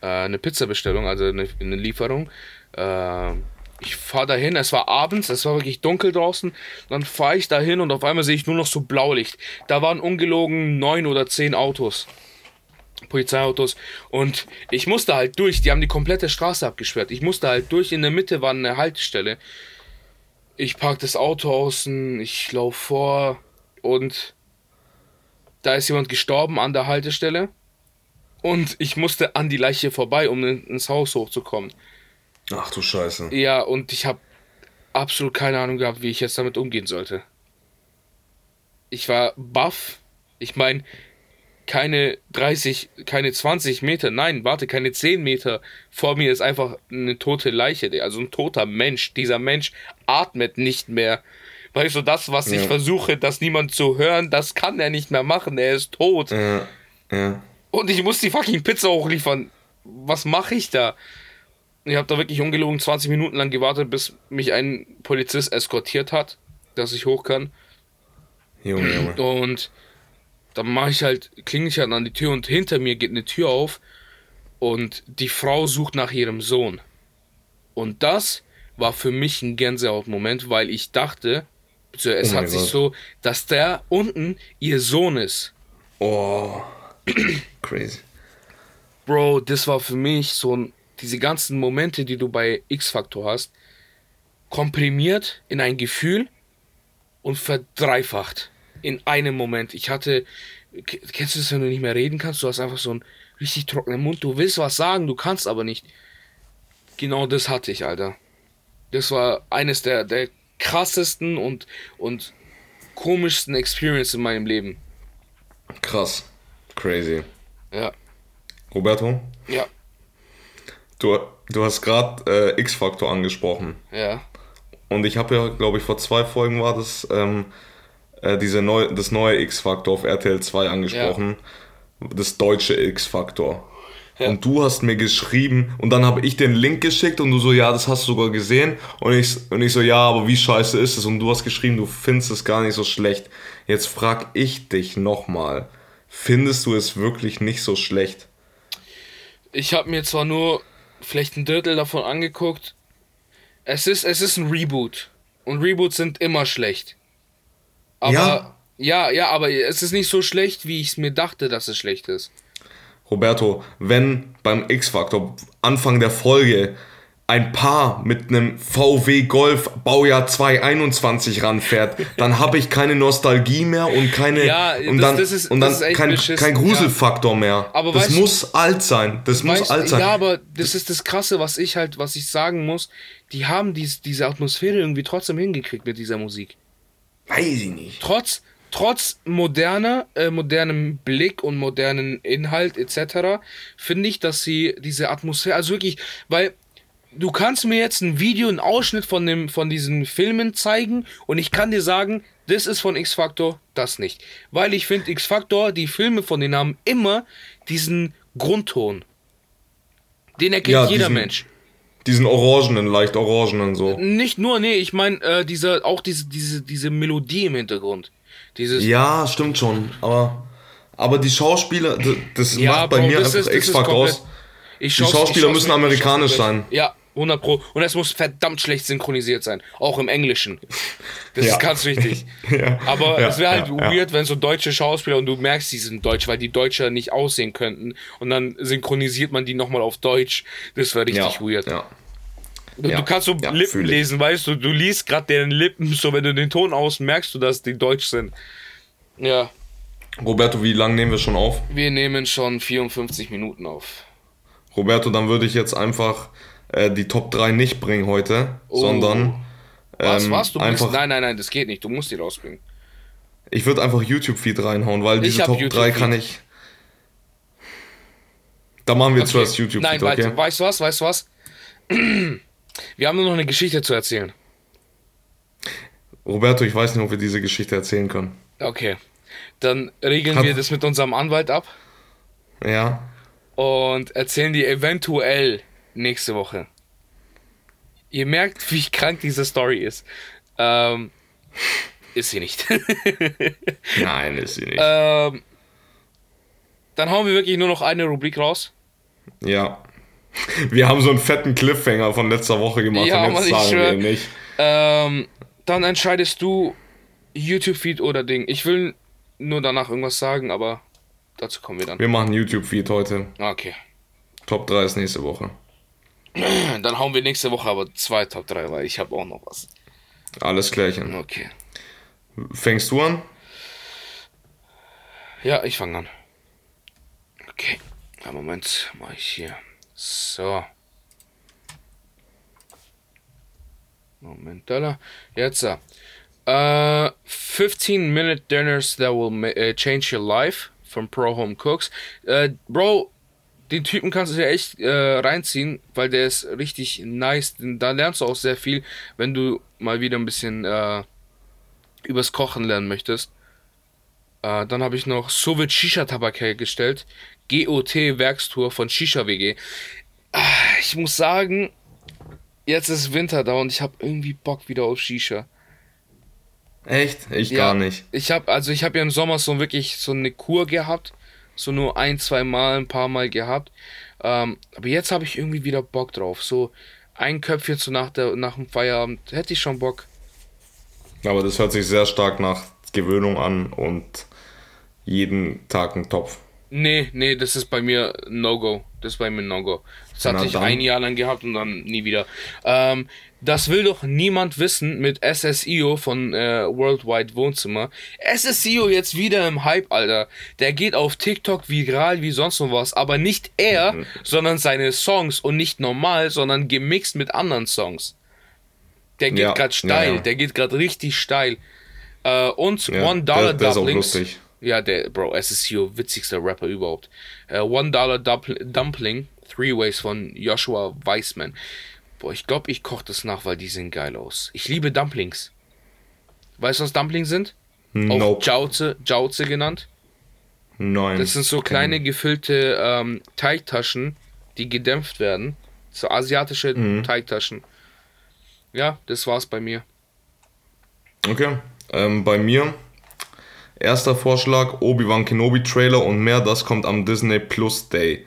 S2: Äh, eine Pizzabestellung, also eine, eine Lieferung. Ähm, ich fahre dahin, es war abends, es war wirklich dunkel draußen. Dann fahre ich dahin und auf einmal sehe ich nur noch so Blaulicht. Da waren ungelogen neun oder zehn Autos. Polizeiautos. Und ich musste halt durch. Die haben die komplette Straße abgesperrt. Ich musste halt durch. In der Mitte war eine Haltestelle. Ich park das Auto außen, ich laufe vor und da ist jemand gestorben an der Haltestelle. Und ich musste an die Leiche vorbei, um in- ins Haus hochzukommen.
S1: Ach du Scheiße.
S2: Ja, und ich habe absolut keine Ahnung gehabt, wie ich jetzt damit umgehen sollte. Ich war baff. Ich meine, keine 30, keine 20 Meter, nein, warte, keine 10 Meter vor mir ist einfach eine tote Leiche, also ein toter Mensch. Dieser Mensch atmet nicht mehr. Weißt du, das, was ich
S1: Ja.
S2: versuche, dass niemand zu hören, das kann er nicht mehr machen, er ist tot.
S1: Ja, ja.
S2: Und ich muss die fucking Pizza hochliefern. Was mache ich da? Ich habe da wirklich ungelogen 20 Minuten lang gewartet, bis mich ein Polizist eskortiert hat, dass ich hoch kann.
S1: Junge, Junge.
S2: Und dann mache ich halt, klinge ich halt an die Tür und hinter mir geht eine Tür auf und die Frau sucht nach ihrem Sohn. Und das war für mich ein Gänsehautmoment, weil ich dachte, also es
S1: Oh
S2: hat sich
S1: Gott.
S2: so, dass der unten ihr Sohn ist.
S1: Oh, [CLEARS THROAT] crazy.
S2: Bro, das war für mich so ein, diese ganzen Momente, die du bei X-Factor hast, komprimiert in ein Gefühl und verdreifacht in einem Moment. Ich hatte, kennst du das, wenn du nicht mehr reden kannst? Du hast einfach so einen richtig trockenen Mund. Du willst was sagen, du kannst aber nicht. Genau das hatte ich, Alter. Das war eines der, der krassesten und, und komischsten Experiences in meinem Leben.
S1: Krass. Crazy.
S2: Ja,
S1: Roberto,
S2: ja,
S1: du, du hast gerade äh, X-Faktor angesprochen.
S2: ja.
S1: Und ich habe ja, glaube ich, vor zwei Folgen war das, ähm, äh, diese neu, das neue X-Faktor auf RTL 2 angesprochen. Das deutsche X-Faktor.
S2: Ja.
S1: Und du hast mir geschrieben und dann habe ich den Link geschickt und du so, ja, das hast du sogar gesehen. Und ich, und ich so, ja, aber wie scheiße ist es? Und du hast geschrieben, du findest es gar nicht so schlecht. Jetzt frag ich dich nochmal, findest du es wirklich nicht so schlecht?
S2: Ich habe mir zwar nur vielleicht ein Drittel davon angeguckt. Es ist, es ist ein Reboot. Und Reboots sind immer schlecht. Aber
S1: Ja?
S2: ja, ja, aber es ist nicht so schlecht, wie ich es mir dachte, dass es schlecht ist.
S1: Roberto, wenn beim X-Factor Anfang der Folge ein Paar mit einem VW Golf Baujahr 2021 ranfährt, [LAUGHS] dann habe ich keine Nostalgie mehr und keine
S2: Ja,
S1: und
S2: das-
S1: dann,
S2: das ist-
S1: und dann kein, kein Gruselfaktor mehr.
S2: Aber
S1: das muss alt sein. Das muss
S2: Weißt-
S1: alt sein.
S2: Ja, aber das ist das Krasse, was ich halt, was ich sagen muss. Die haben dies, diese Atmosphäre irgendwie trotzdem hingekriegt mit dieser Musik.
S1: Weiß ich nicht.
S2: trotz, trotz moderner, äh, modernem Blick und modernen Inhalt etc., finde ich, dass sie diese Atmosphäre, also wirklich, weil du kannst mir jetzt ein Video, einen Ausschnitt von, dem, von diesen Filmen zeigen und ich kann dir sagen, das ist von X-Factor, das nicht. Weil ich finde, X-Factor, die Filme von denen haben immer diesen Grundton. Den erkennt
S1: Ja,
S2: jeder
S1: diesen-
S2: Mensch.
S1: Diesen orangenen, leicht orangenen so.
S2: Nicht nur, nee, ich meine, äh, dieser, auch diese, diese, diese Melodie im Hintergrund. Dieses,
S1: Ja, stimmt schon. Aber, aber die Schauspieler, das
S2: Ja,
S1: macht bei
S2: Bro,
S1: mir einfach X-Factor aus.
S2: Ich
S1: Die
S2: schau's-
S1: Schauspieler müssen amerikanisch sein.
S2: Ja, 100 Pro. Und es muss verdammt schlecht synchronisiert sein. Auch im Englischen. Das
S1: Ja.
S2: ist ganz wichtig. [LAUGHS]
S1: Ja.
S2: Aber
S1: Ja,
S2: es wäre halt weird, wenn so deutsche Schauspieler und du merkst, die sind deutsch, weil die Deutscher nicht aussehen könnten. Und dann synchronisiert man die nochmal auf Deutsch. Das wäre richtig weird. Du, du kannst so Lippen lesen, weißt du? Du liest gerade deren Lippen, so wenn du den Ton aus merkst du, dass die deutsch sind. Ja,
S1: Roberto, wie lange nehmen wir schon auf?
S2: wir nehmen schon 54 Minuten auf.
S1: Roberto, dann würde ich jetzt einfach äh, die Top 3 nicht bringen heute,
S2: Oh.
S1: sondern
S2: Was,
S1: ähm,
S2: was? Du
S1: einfach,
S2: musst, nein, nein, nein, das geht nicht. Du musst die rausbringen.
S1: ich würde einfach YouTube-Feed reinhauen, weil diese
S2: hab
S1: Top 3
S2: YouTube-Feed.
S1: kann ich. Da machen wir
S2: Okay.
S1: zuerst YouTube-Feed,
S2: Nein,
S1: okay?
S2: warte, weißt du was, weißt du was? [CLEARS THROAT] Wir haben nur noch eine Geschichte zu erzählen.
S1: Roberto, ich weiß nicht, ob wir diese Geschichte erzählen können.
S2: Okay. Dann regeln
S1: Hat-
S2: wir das mit unserem Anwalt ab
S1: Ja?
S2: und erzählen die eventuell nächste Woche. Ihr merkt, wie krank diese Story ist. Ähm, ist sie nicht. [LAUGHS]
S1: Nein, ist sie nicht.
S2: ähm, dann hauen wir wirklich nur noch eine Rubrik raus.
S1: Ja. Wir haben so einen fetten Cliffhanger von letzter Woche gemacht
S2: Ja,
S1: und
S2: Mann,
S1: jetzt
S2: ich
S1: sagen wir nicht.
S2: Ähm, dann entscheidest du YouTube-Feed oder Ding. Ich will nur danach irgendwas sagen, aber dazu kommen wir dann.
S1: Wir machen YouTube-Feed heute.
S2: Okay.
S1: Top 3 ist nächste Woche. [CLEARS THROAT]
S2: Dann hauen wir nächste Woche aber zwei Top 3, weil ich habe auch noch was.
S1: Alles klärchen.
S2: Okay.
S1: Fängst du an?
S2: Ja, ich fange an. Okay. Einen Moment, mach ich hier. So. Moment, da. Jetzt. äh, Uh, 15 minute dinners that will äh, change your life from Pro Home Cooks. Äh, Bro, den Typen kannst du dir echt äh, reinziehen, weil der ist richtig nice. Da lernst du auch sehr viel, wenn du mal wieder ein bisschen äh, übers Kochen lernen möchtest. Äh, dann habe ich noch Soviet Shisha Tabak hergestellt. GOT Werkstour von Shisha WG. Ah, Ich muss sagen, jetzt ist Winter da und ich habe irgendwie Bock wieder auf Shisha.
S1: Echt? Ich
S2: Ja,
S1: gar nicht.
S2: Ich habe also ich habe ja im Sommer so wirklich so eine Kur gehabt, so nur ein, zwei Mal, ein paar Mal gehabt. Ähm, aber jetzt habe ich irgendwie wieder Bock drauf. So ein Köpfchen so nach der nach dem Feierabend hätte ich schon Bock.
S1: Aber das hört sich sehr stark nach Gewöhnung an und jeden Tag ein Topf.
S2: Nee, nee, das ist bei mir No-Go. Das ist bei mir No-Go. Das hatte
S1: Na
S2: ich
S1: dann.
S2: ein Jahr lang gehabt und dann nie wieder. Ähm, das will doch niemand wissen mit SSIO von äh, Worldwide Wohnzimmer. SSIO jetzt wieder im Hype, Alter. Der geht auf TikTok viral wie sonst noch was. Aber nicht er,
S1: Mhm.
S2: sondern seine Songs. Und nicht normal, sondern gemixt mit anderen Songs. Der geht
S1: Ja,
S2: grad steil.
S1: ja, ja.
S2: Der geht gerade richtig steil. Äh, und One Dollar
S1: der- der lustig.
S2: Ja, der, Bro, SSCO, witzigster Rapper überhaupt. Äh, One Dollar Dumpl Dumpling, Three Ways von Joshua Weissman. Boah, ich glaube, ich koche das nach, weil die sehen geil aus. Ich liebe Dumplings. Weißt du, was Dumplings sind? Auch
S1: Nope.
S2: Jauze, Jauze genannt.
S1: Nein.
S2: Das sind so kleine gefüllte ähm, Teigtaschen, die gedämpft werden. So asiatische
S1: Mhm.
S2: Teigtaschen. Ja, das war's bei mir.
S1: Okay. Ähm, bei mir, erster Vorschlag, Obi-Wan Kenobi Trailer und mehr, das kommt am Disney Plus Day.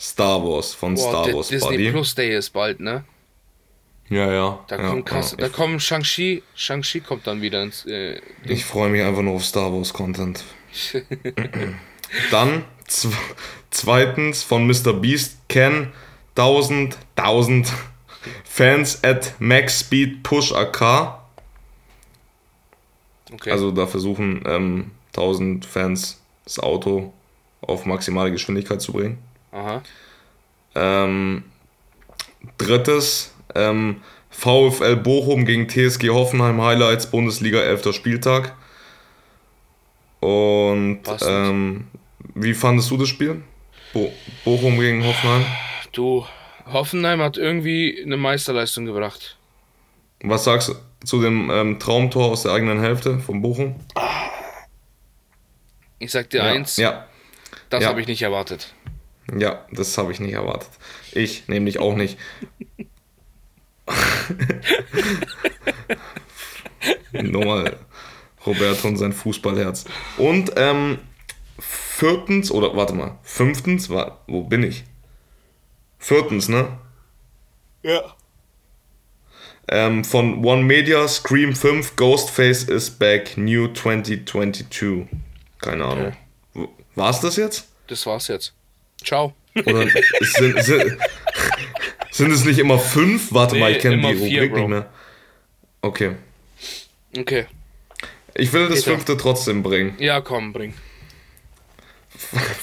S1: Star Wars von
S2: Boah,
S1: Star Wars
S2: Disney
S1: Buddy.
S2: Plus Day ist bald, ne?
S1: Ja, ja.
S2: Da
S1: ja,
S2: kommt krass,
S1: ja.
S2: da kommen Shang-Chi, Shang-Chi kommt dann wieder ins, äh,
S1: ich freue mich einfach nur auf Star Wars Content. [LAUGHS] Dann, zw zweitens von Mr. Beast, Ken, 1000, 1000 Fans at Max Speed Push AK.
S2: okay.
S1: Also da versuchen ähm, 1000 Fans das Auto auf maximale Geschwindigkeit zu bringen.
S2: Aha.
S1: Ähm, drittes, ähm, VfL Bochum gegen TSG Hoffenheim Highlights Bundesliga 11. Spieltag. Und ähm, wie fandest du das Spiel? Bo Bochum gegen Hoffenheim?
S2: Du, Hoffenheim hat irgendwie eine Meisterleistung gebracht.
S1: Was sagst du zu dem ähm, Traumtor aus der eigenen Hälfte von Bochum?
S2: Ich sag dir
S1: ja,
S2: eins,
S1: ja,
S2: das
S1: ja.
S2: habe ich nicht erwartet.
S1: Ja, das habe ich nicht erwartet. Ich nämlich auch nicht. [LAUGHS] Nur mal Roberto und sein Fußballherz. Und ähm, viertens, oder warte mal, fünftens, war, wo bin ich? Viertens, ne?
S2: Ja.
S1: Ähm, von One Media, Scream 5, Ghostface is back, New 2022. Keine Ahnung. W- War's das jetzt?
S2: Das war's jetzt. Ciao.
S1: Oder sind, sind, sind es nicht immer fünf? Warte mal,
S2: Nee,
S1: ich kenne die
S2: vier,
S1: Rubrik
S2: Bro.
S1: nicht mehr. Okay.
S2: Okay.
S1: Ich will das
S2: Peter.
S1: fünfte trotzdem bringen.
S2: Ja, komm, bring.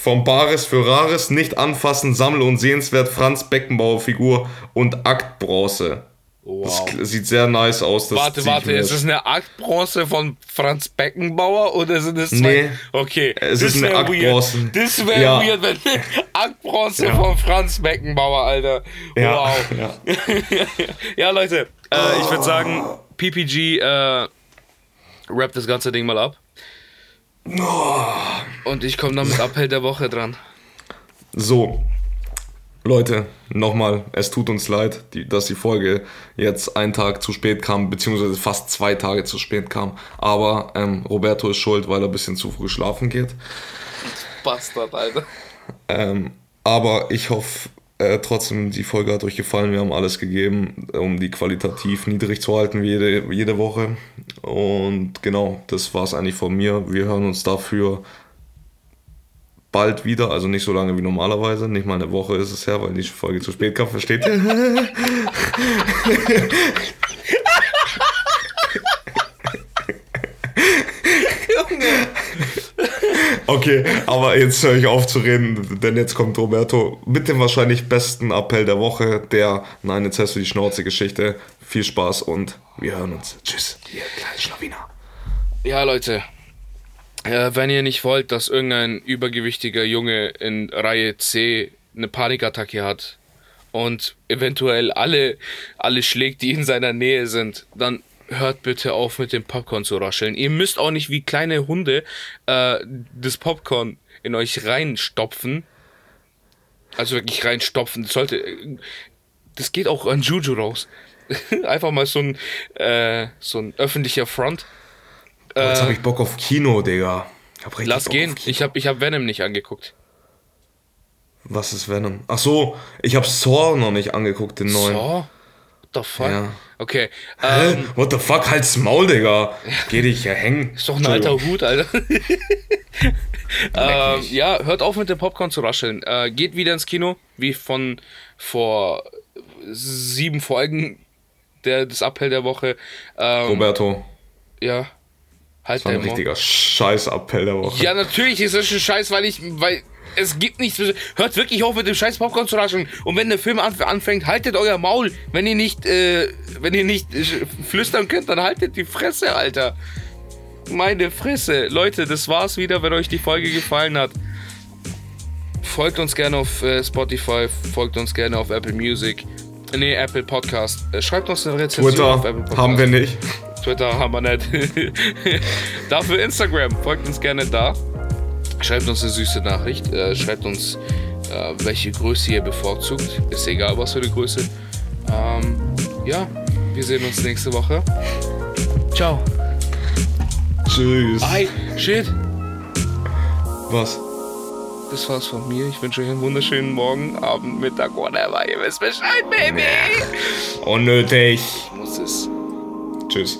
S1: Vom Bares für Rares, nicht anfassen, sammel- und sehenswert Franz Beckenbauer Figur und Aktbronze. Das
S2: Wow.
S1: kl- sieht sehr nice aus. Das
S2: Warte, warte, ist es eine Aktbronze von Franz Beckenbauer oder sind es zwei?
S1: Nee.
S2: Okay,
S1: Es
S2: das
S1: ist eine Aktbronze.
S2: Das wäre
S1: Ja.
S2: weird, wenn [LAUGHS] Aktbronze von Franz Beckenbauer, Alter.
S1: Ja,
S2: Wow.
S1: ja. [LAUGHS]
S2: Ja, Leute, äh, ich würde sagen, PPG äh, rappt das ganze Ding mal ab. Und ich komme dann mit Appell der Woche dran.
S1: So, Leute, nochmal, es tut uns leid, die, dass die Folge jetzt einen Tag zu spät kam, beziehungsweise fast zwei Tage zu spät kam. Aber ähm, Roberto ist schuld, weil er ein bisschen zu früh schlafen geht.
S2: Bastard, Alter.
S1: Ähm, aber ich hoffe äh, trotzdem, die Folge hat euch gefallen. Wir haben alles gegeben, um die qualitativ niedrig zu halten wie jede, jede Woche. Und genau, das war es eigentlich von mir. Wir hören uns dafür bald wieder, also nicht so lange wie normalerweise. Nicht mal eine Woche ist es her, weil die Folge zu spät kam, versteht ihr? [LAUGHS] Okay, aber jetzt höre ich auf zu reden, denn jetzt kommt Roberto mit dem wahrscheinlich besten Appell der Woche, der Nein, jetzt hast du die Schnauze-Geschichte. Viel Spaß und wir hören uns. Tschüss, ihr kleinen Schlawiner.
S2: Ja, Leute. Äh, wenn ihr nicht wollt, dass irgendein übergewichtiger Junge in Reihe C eine Panikattacke hat und eventuell alle, alle schlägt, die in seiner Nähe sind, dann hört bitte auf mit dem Popcorn zu rascheln. Ihr müsst auch nicht wie kleine Hunde äh, das Popcorn in euch reinstopfen. Also wirklich reinstopfen. Das sollte. Das geht auch an Juju raus. [LAUGHS] Einfach mal so ein, äh, so ein öffentlicher Front.
S1: Jetzt habe ich Bock auf Kino, Digga. Hab
S2: Lass
S1: Bock
S2: gehen. Ich habe ich hab Venom nicht angeguckt.
S1: Was ist Venom? Ach so, ich habe Saw noch nicht angeguckt, den neuen.
S2: So? What the fuck?
S1: Ja.
S2: Okay.
S1: Hä?
S2: Ähm,
S1: What the fuck, halt's Maul, Digga. Geh dich ja hängen.
S2: ist doch ein alter Hut, Alter. [LAUGHS] ähm, ja, hört auf mit dem Popcorn zu rascheln. Äh, geht wieder ins Kino, wie von vor sieben Folgen der, des Appell der Woche. Ähm,
S1: Roberto,
S2: ja. Halt
S1: das war ein richtiger Scheiß-Appell der Woche.
S2: Ja, natürlich ist das schon scheiß, weil ich, weil es gibt nichts. Hört wirklich auf mit dem scheiß Popcorn zu rascheln. Und wenn der Film anf- anfängt, haltet euer Maul. Wenn ihr nicht, äh, wenn ihr nicht äh, flüstern könnt, dann haltet die Fresse, Alter. Meine Fresse. Leute, das war's wieder, wenn euch die Folge gefallen hat. Folgt uns gerne auf äh, Spotify, folgt uns gerne auf Apple Music. Nee, Apple Podcast. Äh, schreibt uns eine Rezension
S1: Twitter
S2: auf Apple Podcast.
S1: haben wir nicht.
S2: Twitter haben wir nicht. [LAUGHS] Dafür Instagram. Folgt uns gerne da. Schreibt uns eine süße Nachricht. Äh, schreibt uns, äh, welche Größe ihr bevorzugt. Ist egal, was für eine Größe. Ähm, ja, wir sehen uns nächste Woche. Ciao.
S1: Tschüss.
S2: Hi, shit.
S1: Was?
S2: Das war's von mir. Ich wünsche euch einen wunderschönen Morgen, Abend, Mittag, whatever. Ihr wisst Bescheid, Baby.
S1: Unnötig.
S2: Muss es.
S1: Tschüss.